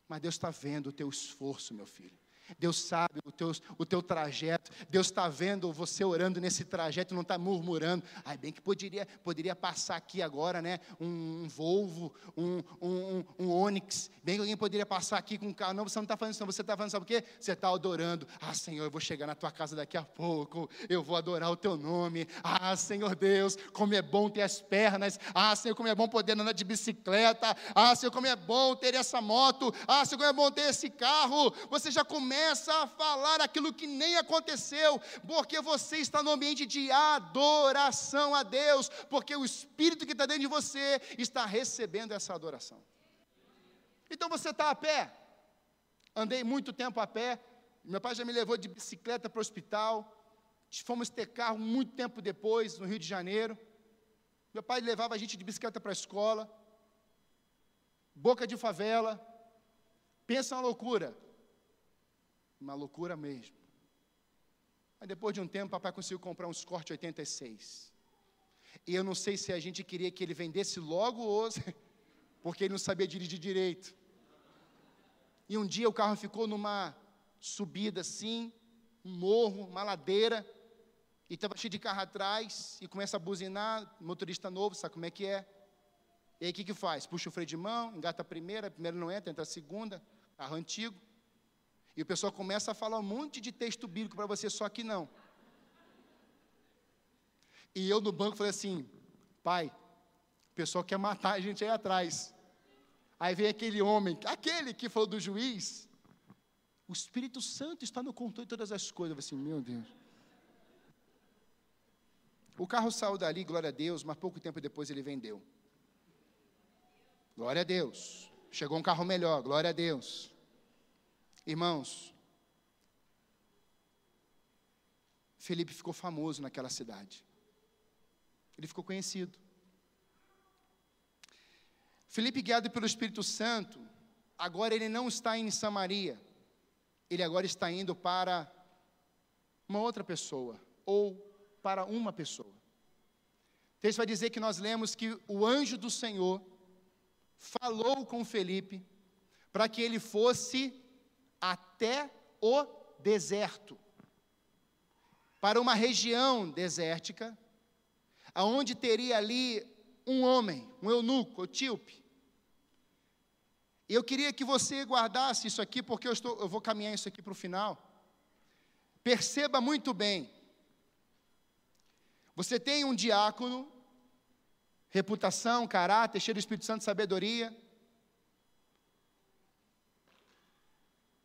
Mas Deus está vendo o teu esforço, meu filho. Deus sabe o teu, o teu trajeto, Deus está vendo você orando nesse trajeto, não está murmurando. Ai, bem que poderia, poderia passar aqui agora, né? Um, um Volvo, um, um, um, Onix, bem que alguém poderia passar aqui com um carro. Não, você não está falando isso, não. você está falando, sabe o quê? Você está adorando. Ah, Senhor, eu vou chegar na tua casa daqui a pouco, eu vou adorar o teu nome. Ah, Senhor Deus, como é bom ter as pernas. Ah, Senhor, como é bom poder andar de bicicleta. Ah, Senhor, como é bom ter essa moto. Ah, Senhor, como é bom ter esse carro. Você já começa começa a falar aquilo que nem aconteceu, porque você está no ambiente de adoração a Deus, porque o Espírito que está dentro de você está recebendo essa adoração. Então você está a pé, andei muito tempo a pé, meu pai já me levou de bicicleta para o hospital, fomos ter carro muito tempo depois, no Rio de Janeiro. Meu pai levava a gente de bicicleta para a escola, boca de favela. Pensa uma loucura. Uma loucura mesmo. Aí depois de um tempo, papai conseguiu comprar um Escort 86. E eu não sei se a gente queria que ele vendesse logo ou porque ele não sabia dirigir direito. E um dia o carro ficou numa subida assim, um morro, uma ladeira, e estava cheio de carro atrás, e começa a buzinar, motorista novo, sabe como é que é? E aí o que, que faz? Puxa o freio de mão, engata a primeira, a primeira não entra, entra a segunda, carro antigo. E o pessoal começa a falar um monte de texto bíblico para você, só que não. E eu no banco falei assim: pai, o pessoal quer matar a gente aí atrás. Aí vem aquele homem, aquele que falou do juiz. O Espírito Santo está no controle de todas as coisas. Eu falei assim: meu Deus. O carro saiu dali, glória a Deus, mas pouco tempo depois ele vendeu. Glória a Deus. Chegou um carro melhor, glória a Deus. Irmãos, Felipe ficou famoso naquela cidade. Ele ficou conhecido. Felipe, guiado pelo Espírito Santo, agora ele não está em Samaria, ele agora está indo para uma outra pessoa, ou para uma pessoa. O texto vai dizer que nós lemos que o anjo do Senhor falou com Felipe para que ele fosse até o deserto, para uma região desértica, aonde teria ali um homem, um eunuco, etíope, Eu queria que você guardasse isso aqui, porque eu, estou, eu vou caminhar isso aqui para o final. Perceba muito bem. Você tem um diácono, reputação, caráter, cheio do Espírito Santo, sabedoria.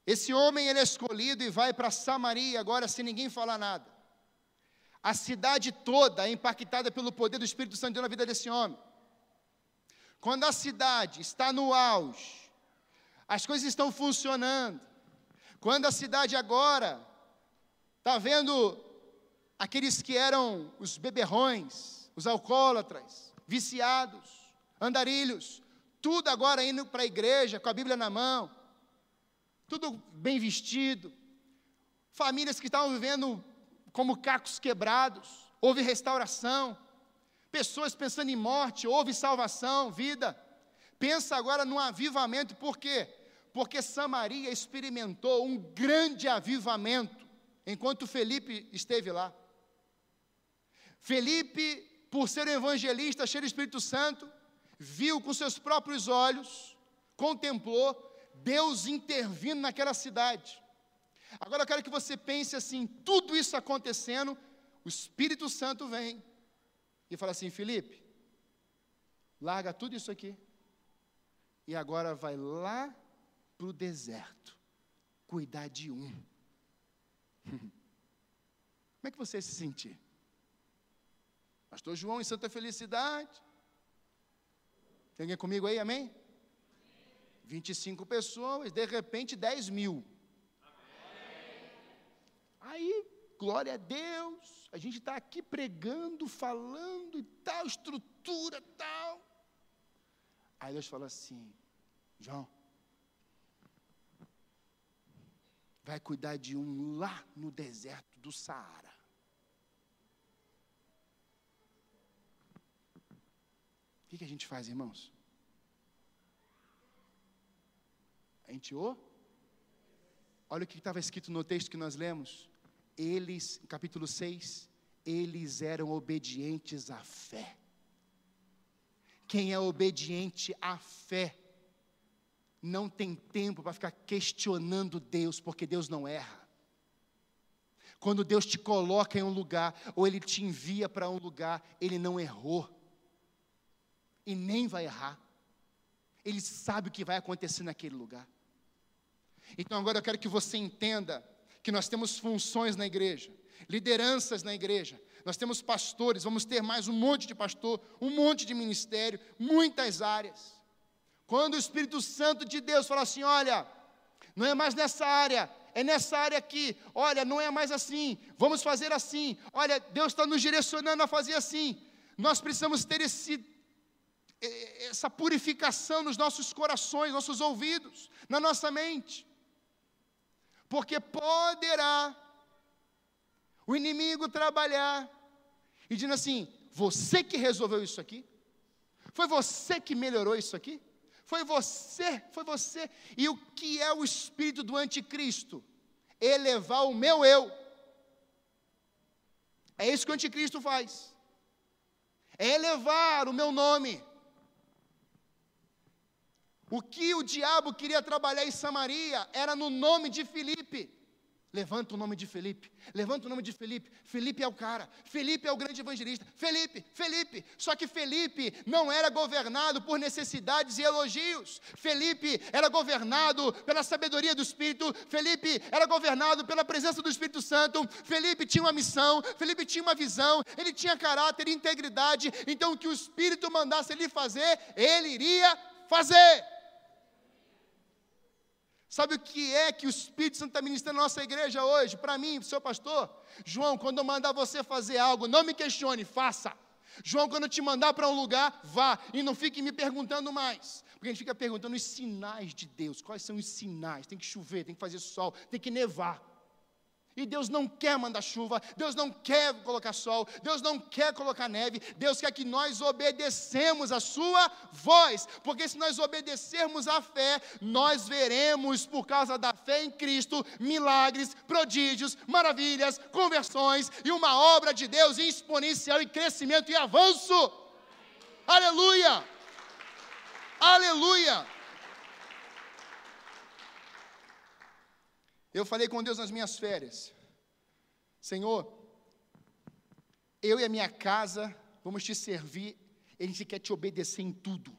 Esse homem ele é escolhido e vai para Samaria agora sem ninguém falar nada. A cidade toda é impactada pelo poder do Espírito Santo na vida desse homem. Quando a cidade está no auge, as coisas estão funcionando. Quando a cidade agora está vendo aqueles que eram os beberrões, os alcoólatras, viciados, andarilhos, tudo agora indo para a igreja com a Bíblia na mão, tudo bem vestido, famílias que estavam vivendo como cacos quebrados, houve restauração, pessoas pensando em morte, houve salvação, vida. Pensa agora no avivamento, por quê? Porque Samaria experimentou um grande avivamento enquanto Felipe esteve lá. Felipe, por ser um evangelista cheio do Espírito Santo, viu com seus próprios olhos, contemplou Deus intervindo naquela cidade. Agora eu quero que você pense assim: tudo isso acontecendo, o Espírito Santo vem e fala assim: Felipe, larga tudo isso aqui e agora vai lá para o deserto cuidar de um. Como é que você se sentir? Pastor João em Santa Felicidade. Tem alguém comigo aí, amém? 25 pessoas, de repente 10 mil. Amém. Aí, glória a Deus, a gente está aqui pregando, falando e tal, estrutura tal. Aí Deus fala assim: João, vai cuidar de um lá no deserto do Saara. O que, que a gente faz, irmãos? A gente ou? Olha o que estava escrito no texto que nós lemos. Eles, capítulo 6, eles eram obedientes à fé. Quem é obediente à fé não tem tempo para ficar questionando Deus, porque Deus não erra. Quando Deus te coloca em um lugar, ou Ele te envia para um lugar, Ele não errou, e nem vai errar. Ele sabe o que vai acontecer naquele lugar. Então agora eu quero que você entenda que nós temos funções na igreja, lideranças na igreja, nós temos pastores, vamos ter mais um monte de pastor, um monte de ministério, muitas áreas. Quando o Espírito Santo de Deus fala assim: olha, não é mais nessa área, é nessa área aqui, olha, não é mais assim, vamos fazer assim, olha, Deus está nos direcionando a fazer assim. Nós precisamos ter esse, essa purificação nos nossos corações, nossos ouvidos, na nossa mente, porque poderá o inimigo trabalhar e dizendo assim: você que resolveu isso aqui? Foi você que melhorou isso aqui? Foi você, foi você. E o que é o espírito do anticristo? Elevar o meu eu. É isso que o anticristo faz. É elevar o meu nome. O que o diabo queria trabalhar em Samaria era no nome de Filipe. Levanta o nome de Felipe. Levanta o nome de Felipe. Felipe é o cara. Felipe é o grande evangelista. Felipe, Felipe. Só que Felipe não era governado por necessidades e elogios. Felipe era governado pela sabedoria do Espírito. Felipe era governado pela presença do Espírito Santo. Felipe tinha uma missão. Felipe tinha uma visão. Ele tinha caráter e integridade. Então, o que o Espírito mandasse ele fazer, ele iria fazer. Sabe o que é que o Espírito Santo está ministrando na nossa igreja hoje? Para mim, seu pastor, João, quando eu mandar você fazer algo, não me questione, faça. João, quando eu te mandar para um lugar, vá e não fique me perguntando mais. Porque a gente fica perguntando os sinais de Deus. Quais são os sinais? Tem que chover, tem que fazer sol, tem que nevar. E Deus não quer mandar chuva, Deus não quer colocar sol, Deus não quer colocar neve, Deus quer que nós obedecemos a sua voz, porque se nós obedecermos à fé, nós veremos por causa da fé em Cristo milagres, prodígios, maravilhas, conversões e uma obra de Deus exponencial em crescimento e avanço. Aleluia! Aleluia! Eu falei com Deus nas minhas férias: Senhor, eu e a minha casa vamos te servir, a gente quer te obedecer em tudo.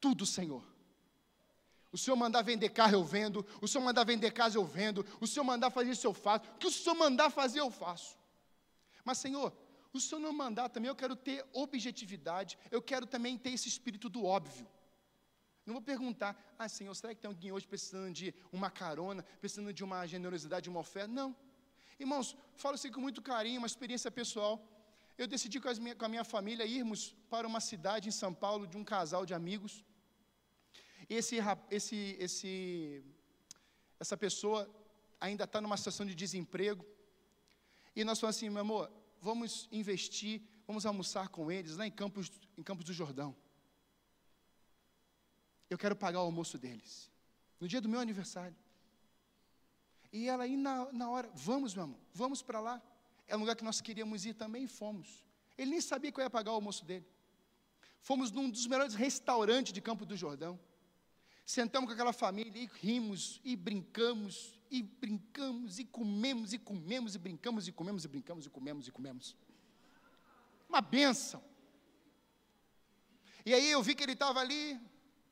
Tudo, Senhor. O Senhor mandar vender carro, eu vendo. O Senhor mandar vender casa, eu vendo. O Senhor mandar fazer isso, eu faço. O que o Senhor mandar fazer, eu faço. Mas, Senhor, o Senhor não mandar também, eu quero ter objetividade. Eu quero também ter esse espírito do óbvio. Não vou perguntar, ah, Senhor, será que tem alguém hoje precisando de uma carona, precisando de uma generosidade, de uma oferta? Não. Irmãos, falo assim com muito carinho, uma experiência pessoal. Eu decidi com, minha, com a minha família irmos para uma cidade em São Paulo de um casal de amigos. Esse, esse, esse, essa pessoa ainda está numa situação de desemprego. E nós falamos assim, meu amor, vamos investir, vamos almoçar com eles lá em Campos, em Campos do Jordão. Eu quero pagar o almoço deles. No dia do meu aniversário. E ela aí na, na hora, vamos, meu amor, vamos para lá. É um lugar que nós queríamos ir também e fomos. Ele nem sabia que eu ia pagar o almoço dele. Fomos num dos melhores restaurantes de Campo do Jordão. Sentamos com aquela família e rimos e brincamos e brincamos e comemos e comemos e brincamos e comemos e brincamos e comemos e comemos. Uma benção. E aí eu vi que ele estava ali,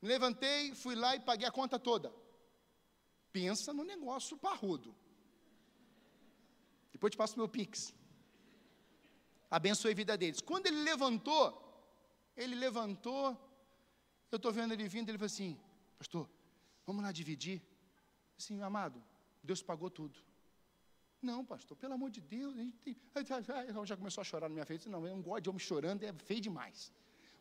me levantei, fui lá e paguei a conta toda. Pensa no negócio parrudo. Depois te passo o meu pix. Abençoe a vida deles. Quando ele levantou, ele levantou, eu estou vendo ele vindo, ele falou assim, pastor, vamos lá dividir? Assim, amado, Deus pagou tudo. Não, pastor, pelo amor de Deus, a gente tem... já começou a chorar na minha frente. Não, eu não gosto de homem chorando, é feio demais.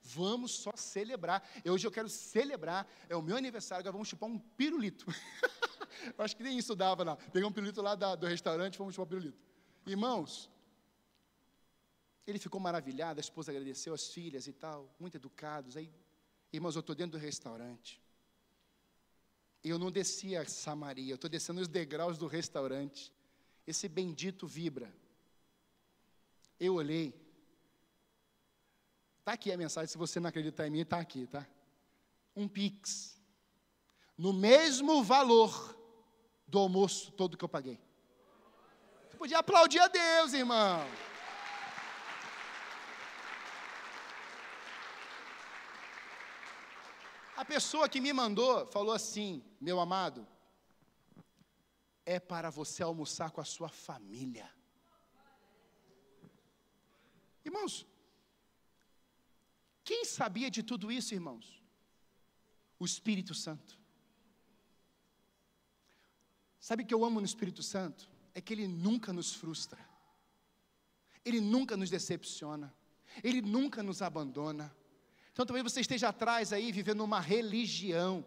Vamos só celebrar. Hoje eu quero celebrar, é o meu aniversário, agora vamos chupar um pirulito. eu acho que nem isso dava lá. Peguei um pirulito lá da, do restaurante, vamos chupar um pirulito. Irmãos, ele ficou maravilhado, a esposa agradeceu, as filhas e tal, muito educados. Aí, irmãos, eu estou dentro do restaurante. Eu não desci a Samaria, eu estou descendo os degraus do restaurante. Esse bendito vibra. Eu olhei. Está aqui a mensagem, se você não acreditar em mim, está aqui, tá? Um Pix. No mesmo valor do almoço todo que eu paguei. Você podia aplaudir a Deus, irmão. A pessoa que me mandou falou assim: meu amado, é para você almoçar com a sua família. Irmãos, quem sabia de tudo isso, irmãos? O Espírito Santo. Sabe o que eu amo no Espírito Santo? É que ele nunca nos frustra, ele nunca nos decepciona, ele nunca nos abandona. Então talvez você esteja atrás aí vivendo uma religião.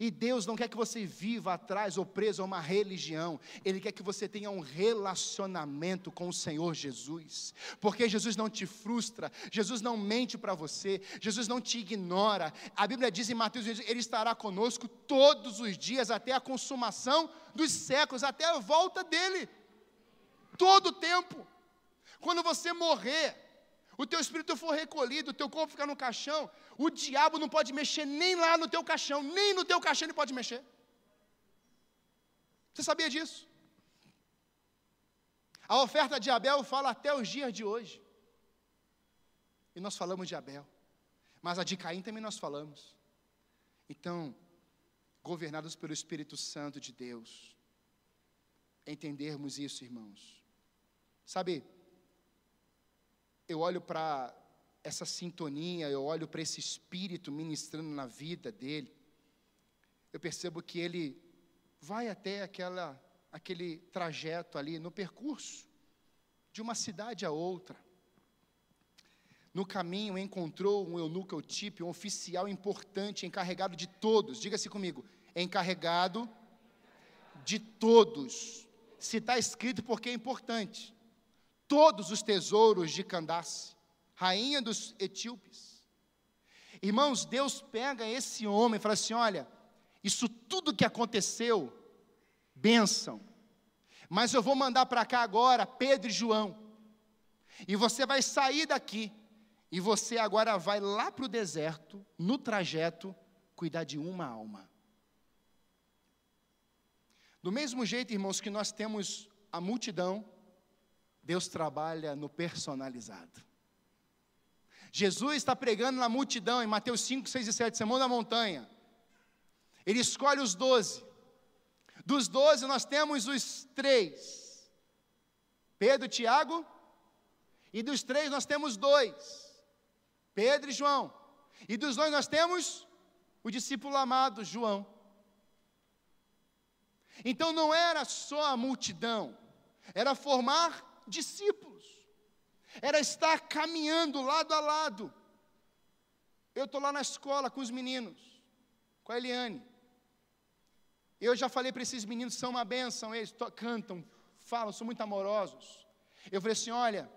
E Deus não quer que você viva atrás ou preso a uma religião, Ele quer que você tenha um relacionamento com o Senhor Jesus, porque Jesus não te frustra, Jesus não mente para você, Jesus não te ignora. A Bíblia diz em Mateus: Ele estará conosco todos os dias, até a consumação dos séculos, até a volta dEle, todo o tempo. Quando você morrer, o teu espírito for recolhido, o teu corpo ficar no caixão, o diabo não pode mexer nem lá no teu caixão, nem no teu caixão ele pode mexer. Você sabia disso? A oferta de Abel fala até os dias de hoje. E nós falamos de Abel. Mas a de Caim também nós falamos. Então, governados pelo Espírito Santo de Deus, entendermos isso, irmãos. Sabe, eu olho para essa sintonia, eu olho para esse espírito ministrando na vida dele, eu percebo que ele vai até aquela, aquele trajeto ali, no percurso, de uma cidade a outra. No caminho encontrou um eunuco Eutípe, um oficial importante, encarregado de todos, diga-se comigo, encarregado de todos. Se está escrito porque é importante todos os tesouros de Candace, rainha dos etíopes. Irmãos, Deus pega esse homem e fala assim: olha, isso tudo que aconteceu, bênção, mas eu vou mandar para cá agora Pedro e João, e você vai sair daqui, e você agora vai lá para o deserto, no trajeto, cuidar de uma alma. Do mesmo jeito, irmãos, que nós temos a multidão, Deus trabalha no personalizado. Jesus está pregando na multidão, em Mateus 5, 6 e 7, Sermão da Montanha. Ele escolhe os doze. Dos doze, nós temos os três: Pedro, Tiago, e dos três, nós temos dois: Pedro e João. E dos dois, nós temos o discípulo amado, João. Então não era só a multidão, era formar discípulos, era estar caminhando lado a lado. Eu estou lá na escola com os meninos, com a Eliane. Eu já falei para esses meninos, são uma bênção, eles cantam, falam, são muito amorosos. Eu falei assim: olha,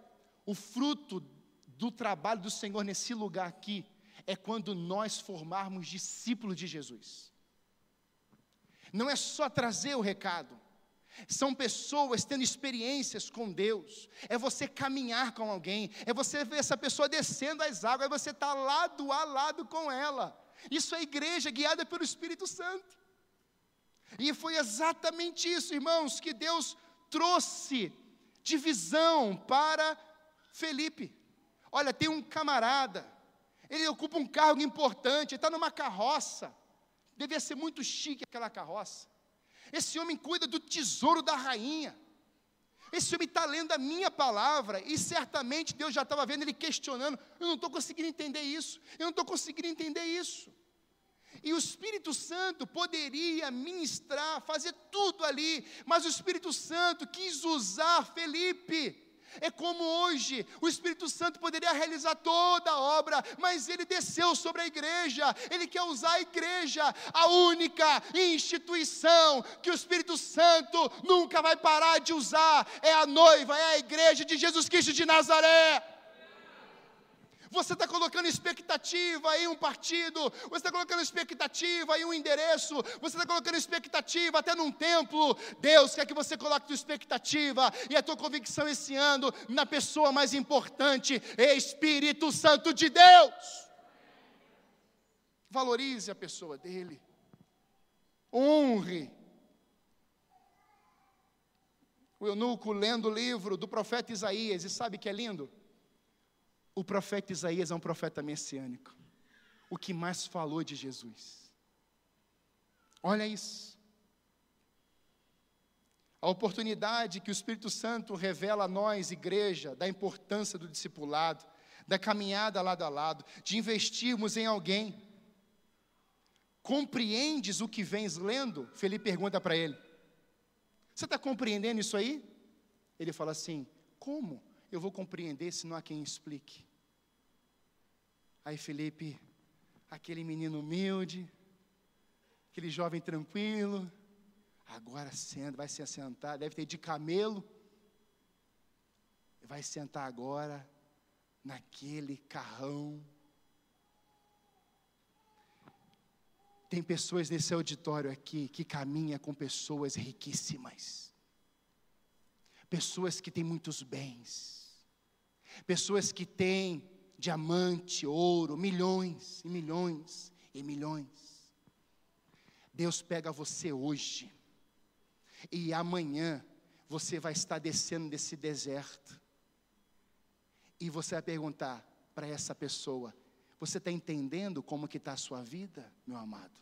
o fruto do trabalho do Senhor nesse lugar aqui é quando nós formarmos discípulos de Jesus não é só trazer o recado, são pessoas tendo experiências com Deus, é você caminhar com alguém, é você ver essa pessoa descendo as águas, é você estar tá lado a lado com ela. Isso é igreja guiada pelo Espírito Santo. E foi exatamente isso, irmãos, que Deus trouxe de visão para Felipe. Olha, tem um camarada, ele ocupa um cargo importante, ele está numa carroça. Devia ser muito chique aquela carroça. Esse homem cuida do tesouro da rainha. Esse homem está lendo a minha palavra e certamente Deus já estava vendo ele questionando. Eu não estou conseguindo entender isso. Eu não estou conseguindo entender isso. E o Espírito Santo poderia ministrar, fazer tudo ali, mas o Espírito Santo quis usar Felipe é como hoje, o Espírito Santo poderia realizar toda a obra, mas ele desceu sobre a igreja, ele quer usar a igreja, a única instituição que o Espírito Santo nunca vai parar de usar, é a noiva, é a igreja de Jesus Cristo de Nazaré. Você está colocando expectativa em um partido, você está colocando expectativa em um endereço, você está colocando expectativa até num templo. Deus quer que você coloque sua expectativa e a tua convicção esse ano na pessoa mais importante, Espírito Santo de Deus. Valorize a pessoa dele, honre. O eunuco lendo o livro do profeta Isaías, e sabe que é lindo? O profeta Isaías é um profeta messiânico. O que mais falou de Jesus. Olha isso. A oportunidade que o Espírito Santo revela a nós, igreja, da importância do discipulado, da caminhada lado a lado, de investirmos em alguém. Compreendes o que vens lendo? Felipe pergunta para ele. Você está compreendendo isso aí? Ele fala assim: Como eu vou compreender se não há quem explique? Aí Felipe, aquele menino humilde, aquele jovem tranquilo, agora senta, vai se assentar, deve ter de camelo, vai sentar agora naquele carrão. Tem pessoas nesse auditório aqui que caminha com pessoas riquíssimas. Pessoas que têm muitos bens. Pessoas que têm diamante, ouro, milhões e milhões e milhões. Deus pega você hoje, e amanhã você vai estar descendo desse deserto, e você vai perguntar para essa pessoa: Você está entendendo como que está a sua vida, meu amado?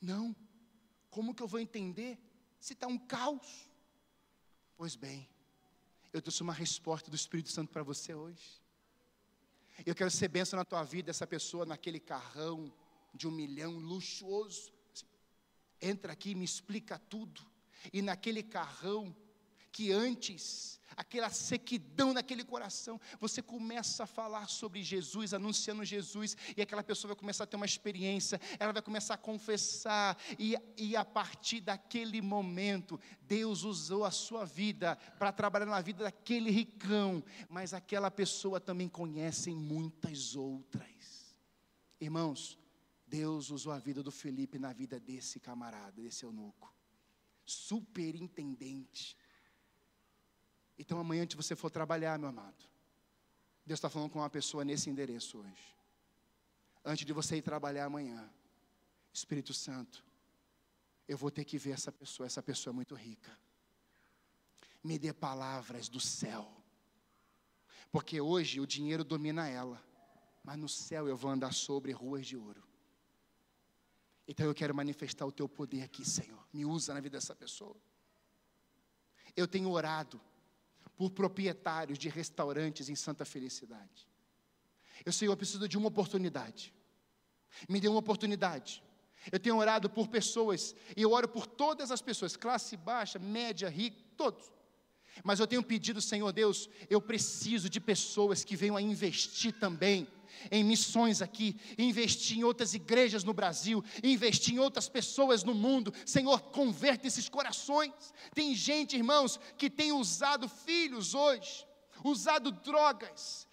Não. Como que eu vou entender se está um caos? Pois bem, eu trouxe uma resposta do Espírito Santo para você hoje. Eu quero ser bênção na tua vida, essa pessoa naquele carrão de um milhão luxuoso. Entra aqui e me explica tudo. E naquele carrão que antes aquela sequidão naquele coração, você começa a falar sobre Jesus, anunciando Jesus, e aquela pessoa vai começar a ter uma experiência, ela vai começar a confessar, e, e a partir daquele momento, Deus usou a sua vida para trabalhar na vida daquele ricão, mas aquela pessoa também conhece muitas outras. Irmãos, Deus usou a vida do Felipe na vida desse camarada, desse eunuco, superintendente então amanhã, antes você for trabalhar, meu amado, Deus está falando com uma pessoa nesse endereço hoje. Antes de você ir trabalhar amanhã, Espírito Santo, eu vou ter que ver essa pessoa, essa pessoa é muito rica. Me dê palavras do céu. Porque hoje o dinheiro domina ela, mas no céu eu vou andar sobre ruas de ouro. Então eu quero manifestar o teu poder aqui, Senhor. Me usa na vida dessa pessoa. Eu tenho orado por proprietários de restaurantes em Santa Felicidade. Eu, Senhor, preciso de uma oportunidade. Me dê uma oportunidade. Eu tenho orado por pessoas, e eu oro por todas as pessoas, classe baixa, média, rica, todos. Mas eu tenho pedido, Senhor Deus, eu preciso de pessoas que venham a investir também em missões aqui, investir em outras igrejas no Brasil, investir em outras pessoas no mundo. Senhor, converte esses corações. Tem gente, irmãos, que tem usado filhos hoje, usado drogas,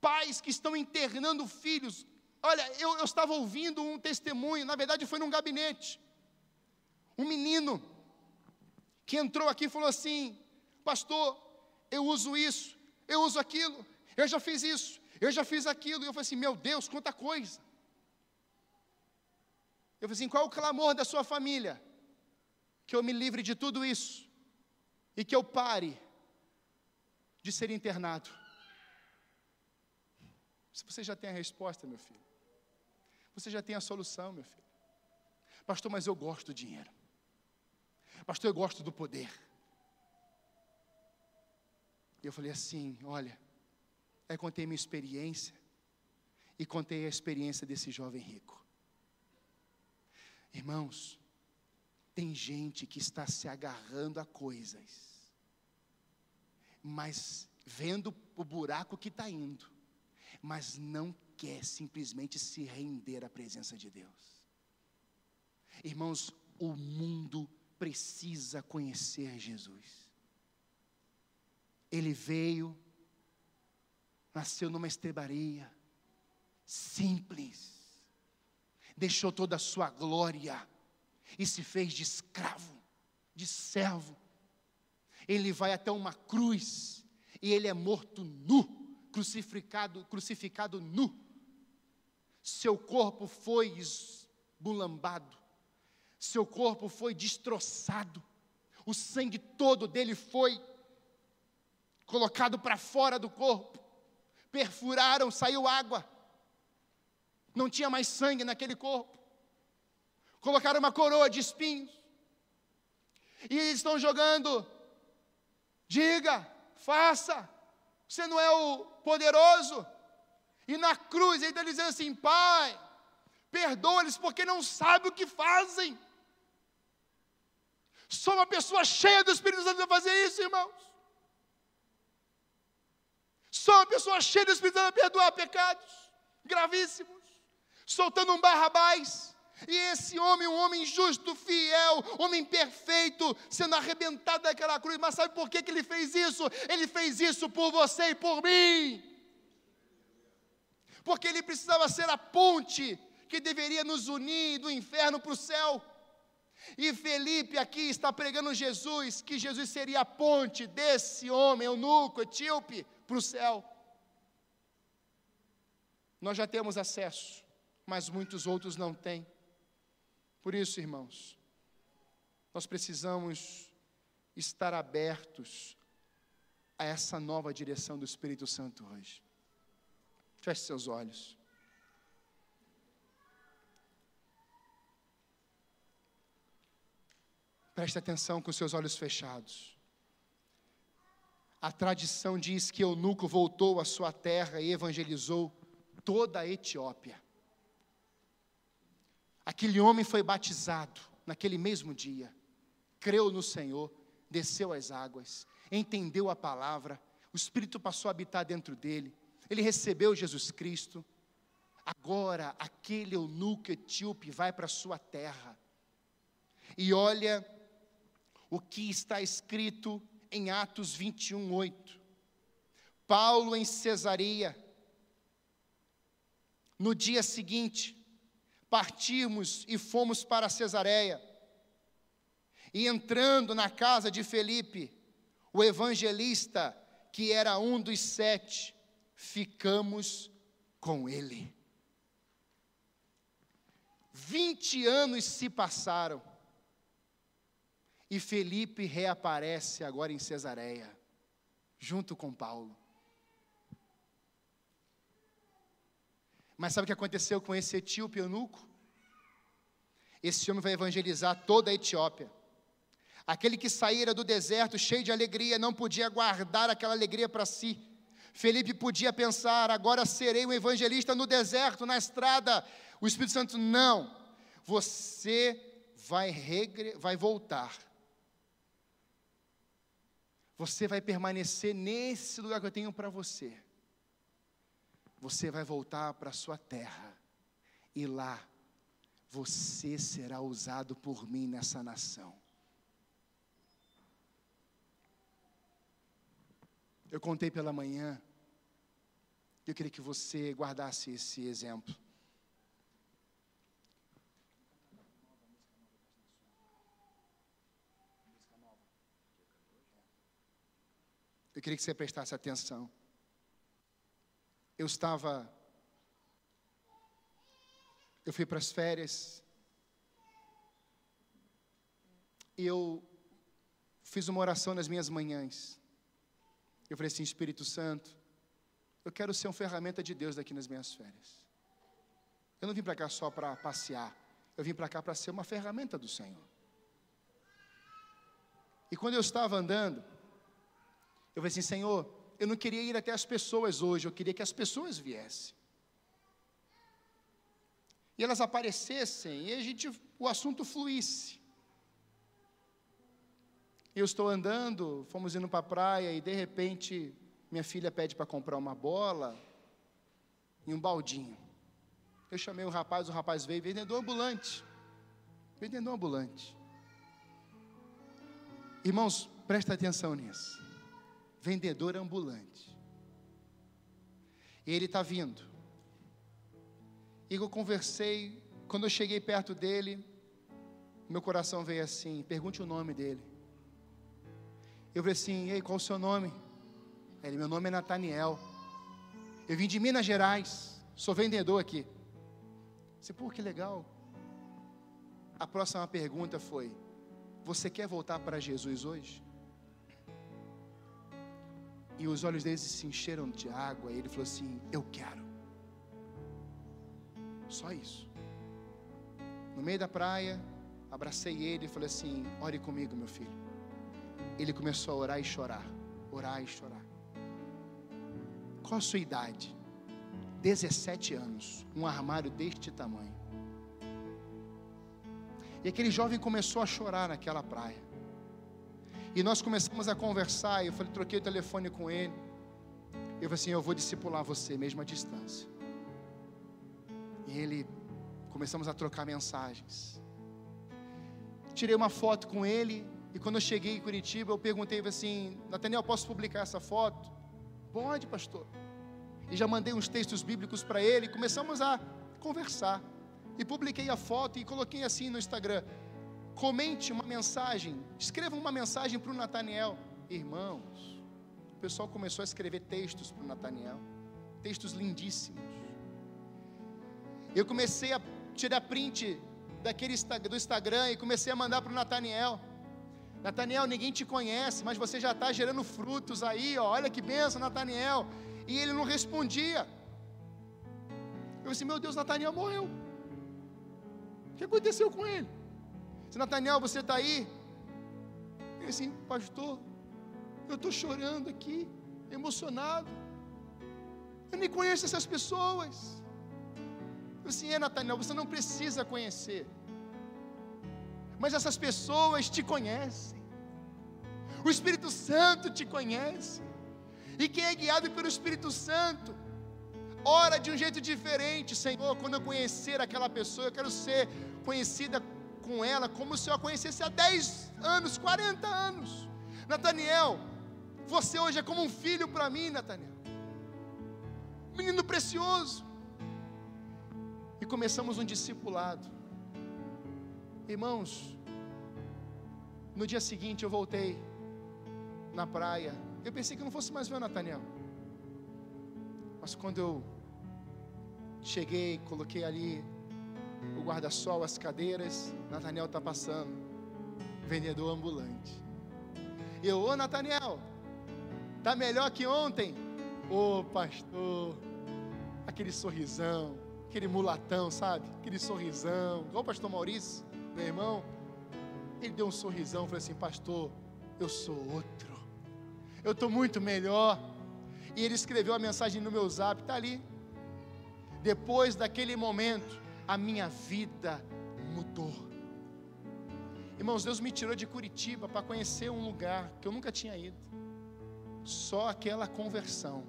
pais que estão internando filhos. Olha, eu, eu estava ouvindo um testemunho, na verdade foi num gabinete. Um menino que entrou aqui e falou assim: Pastor, eu uso isso, eu uso aquilo, eu já fiz isso, eu já fiz aquilo. E eu falei assim: Meu Deus, quanta coisa. Eu falei assim: Qual é o clamor da sua família? Que eu me livre de tudo isso e que eu pare de ser internado. Se você já tem a resposta, meu filho, você já tem a solução, meu filho. Pastor, mas eu gosto do dinheiro. Pastor, eu gosto do poder. E eu falei assim: olha, Aí contei minha experiência e contei a experiência desse jovem rico. Irmãos, tem gente que está se agarrando a coisas, mas vendo o buraco que está indo, mas não quer simplesmente se render à presença de Deus. Irmãos, o mundo precisa conhecer Jesus. Ele veio nasceu numa estrebaria, simples, deixou toda a sua glória e se fez de escravo, de servo. Ele vai até uma cruz e ele é morto nu, crucificado, crucificado nu. Seu corpo foi esbulambado, seu corpo foi destroçado, o sangue todo dele foi colocado para fora do corpo perfuraram, saiu água. Não tinha mais sangue naquele corpo. Colocaram uma coroa de espinhos. E eles estão jogando. Diga, faça. Você não é o poderoso. E na cruz ele está dizendo assim: Pai, perdoa-lhes porque não sabem o que fazem. Só uma pessoa cheia do Espírito Santo vai fazer isso, irmãos. Só uma pessoa cheia do Espírito Santo perdoar pecados gravíssimos, soltando um barrabás. E esse homem, um homem justo, fiel, homem perfeito, sendo arrebentado daquela cruz. Mas sabe por que, que ele fez isso? Ele fez isso por você e por mim. Porque ele precisava ser a ponte que deveria nos unir do inferno para o céu. E Felipe aqui está pregando Jesus, que Jesus seria a ponte desse homem, eunuco, etíope, para o céu. Nós já temos acesso, mas muitos outros não têm. Por isso, irmãos, nós precisamos estar abertos a essa nova direção do Espírito Santo hoje. Feche seus olhos. Preste atenção com seus olhos fechados. A tradição diz que Eunuco voltou à sua terra e evangelizou toda a Etiópia. Aquele homem foi batizado naquele mesmo dia, creu no Senhor, desceu às águas, entendeu a palavra, o Espírito passou a habitar dentro dele, ele recebeu Jesus Cristo. Agora, aquele eunuco etíope vai para a sua terra, e olha o que está escrito em Atos 21, 8. Paulo em Cesareia. No dia seguinte, partimos e fomos para Cesareia. E entrando na casa de Felipe, o evangelista, que era um dos sete, ficamos com ele. Vinte anos se passaram. E Felipe reaparece agora em Cesareia, junto com Paulo. Mas sabe o que aconteceu com esse etíope eunuco? Esse homem vai evangelizar toda a Etiópia. Aquele que saíra do deserto cheio de alegria não podia guardar aquela alegria para si. Felipe podia pensar: agora serei um evangelista no deserto, na estrada. O Espírito Santo, não. Você vai, regre... vai voltar. Você vai permanecer nesse lugar que eu tenho para você. Você vai voltar para a sua terra. E lá você será usado por mim nessa nação. Eu contei pela manhã, eu queria que você guardasse esse exemplo. Eu queria que você prestasse atenção. Eu estava. Eu fui para as férias. E eu fiz uma oração nas minhas manhãs. Eu falei assim: Espírito Santo, eu quero ser uma ferramenta de Deus daqui nas minhas férias. Eu não vim para cá só para passear. Eu vim para cá para ser uma ferramenta do Senhor. E quando eu estava andando, eu falei assim: Senhor, eu não queria ir até as pessoas hoje, eu queria que as pessoas viessem. E elas aparecessem e a gente, o assunto fluísse. Eu estou andando, fomos indo para a praia e de repente minha filha pede para comprar uma bola e um baldinho. Eu chamei o rapaz, o rapaz veio, vendedor ambulante. Vendedor ambulante. Irmãos, presta atenção nisso. Vendedor ambulante. E ele está vindo. E eu conversei, quando eu cheguei perto dele, meu coração veio assim: pergunte o nome dele. Eu falei assim: Ei, qual o seu nome? Ele: Meu nome é Nataniel. Eu vim de Minas Gerais. Sou vendedor aqui. Você, pô, que legal. A próxima pergunta foi: Você quer voltar para Jesus hoje? E os olhos dele se encheram de água. E ele falou assim: Eu quero. Só isso. No meio da praia, abracei ele e falei assim: Ore comigo, meu filho ele começou a orar e chorar, orar e chorar. Qual a sua idade? 17 anos, um armário deste tamanho. E aquele jovem começou a chorar naquela praia. E nós começamos a conversar, eu falei, troquei o telefone com ele. Eu falei assim, eu vou discipular você mesmo à distância. E ele começamos a trocar mensagens. Tirei uma foto com ele, e quando eu cheguei em Curitiba, eu perguntei assim: Nathaniel, posso publicar essa foto? Pode, pastor. E já mandei uns textos bíblicos para ele. E começamos a conversar. E publiquei a foto e coloquei assim no Instagram: comente uma mensagem, escreva uma mensagem para o Nathaniel. Irmãos, o pessoal começou a escrever textos para o Nathaniel, textos lindíssimos. Eu comecei a tirar print daquele do Instagram e comecei a mandar para o Nathaniel. Nataniel, ninguém te conhece, mas você já está gerando frutos aí, ó. olha que benção, Nataniel. E ele não respondia. Eu disse, meu Deus, Nataniel morreu. O que aconteceu com ele? Se Nataniel, você está aí? Eu disse, pastor, eu estou chorando aqui, emocionado. Eu nem conheço essas pessoas. Eu disse, é Nataniel, você não precisa conhecer mas essas pessoas te conhecem. O Espírito Santo te conhece. E quem é guiado pelo Espírito Santo, ora de um jeito diferente, Senhor. Quando eu conhecer aquela pessoa, eu quero ser conhecida com ela como se eu a conhecesse há 10 anos, 40 anos. Nataniel, você hoje é como um filho para mim, Nataniel. Menino precioso. E começamos um discipulado. Irmãos, no dia seguinte eu voltei na praia. Eu pensei que não fosse mais ver o Nathaniel. Mas quando eu cheguei, coloquei ali o guarda-sol, as cadeiras, Nathaniel está passando. vendedor ambulante. Eu, ô Nathaniel, tá melhor que ontem? Ô pastor, aquele sorrisão, aquele mulatão, sabe? Aquele sorrisão, igual o pastor Maurício, meu irmão. Ele deu um sorrisão, falou assim: Pastor, eu sou outro, eu estou muito melhor. E ele escreveu a mensagem no meu zap, está ali. Depois daquele momento, a minha vida mudou. Irmãos, Deus me tirou de Curitiba para conhecer um lugar que eu nunca tinha ido. Só aquela conversão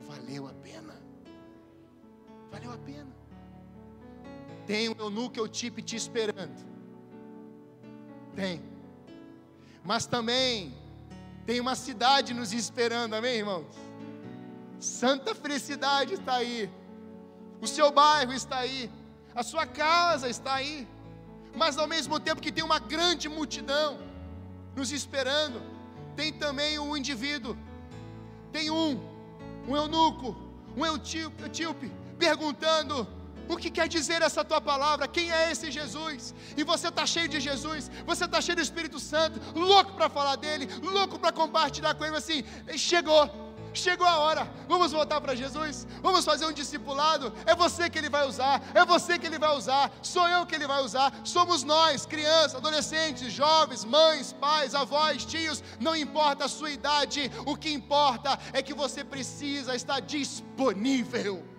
valeu a pena. Valeu a pena. Tem o eunuco Eutipe te esperando. Tem. Mas também tem uma cidade nos esperando, amém, irmãos? Santa felicidade está aí. O seu bairro está aí. A sua casa está aí. Mas ao mesmo tempo que tem uma grande multidão nos esperando, tem também um indivíduo. Tem um, um eunuco, um etíope, perguntando: o que quer dizer essa tua palavra? Quem é esse Jesus? E você está cheio de Jesus, você está cheio do Espírito Santo, louco para falar dele, louco para compartilhar com ele assim. Chegou, chegou a hora, vamos voltar para Jesus, vamos fazer um discipulado. É você que ele vai usar, é você que ele vai usar, sou eu que ele vai usar, somos nós, crianças, adolescentes, jovens, mães, pais, avós, tios, não importa a sua idade, o que importa é que você precisa estar disponível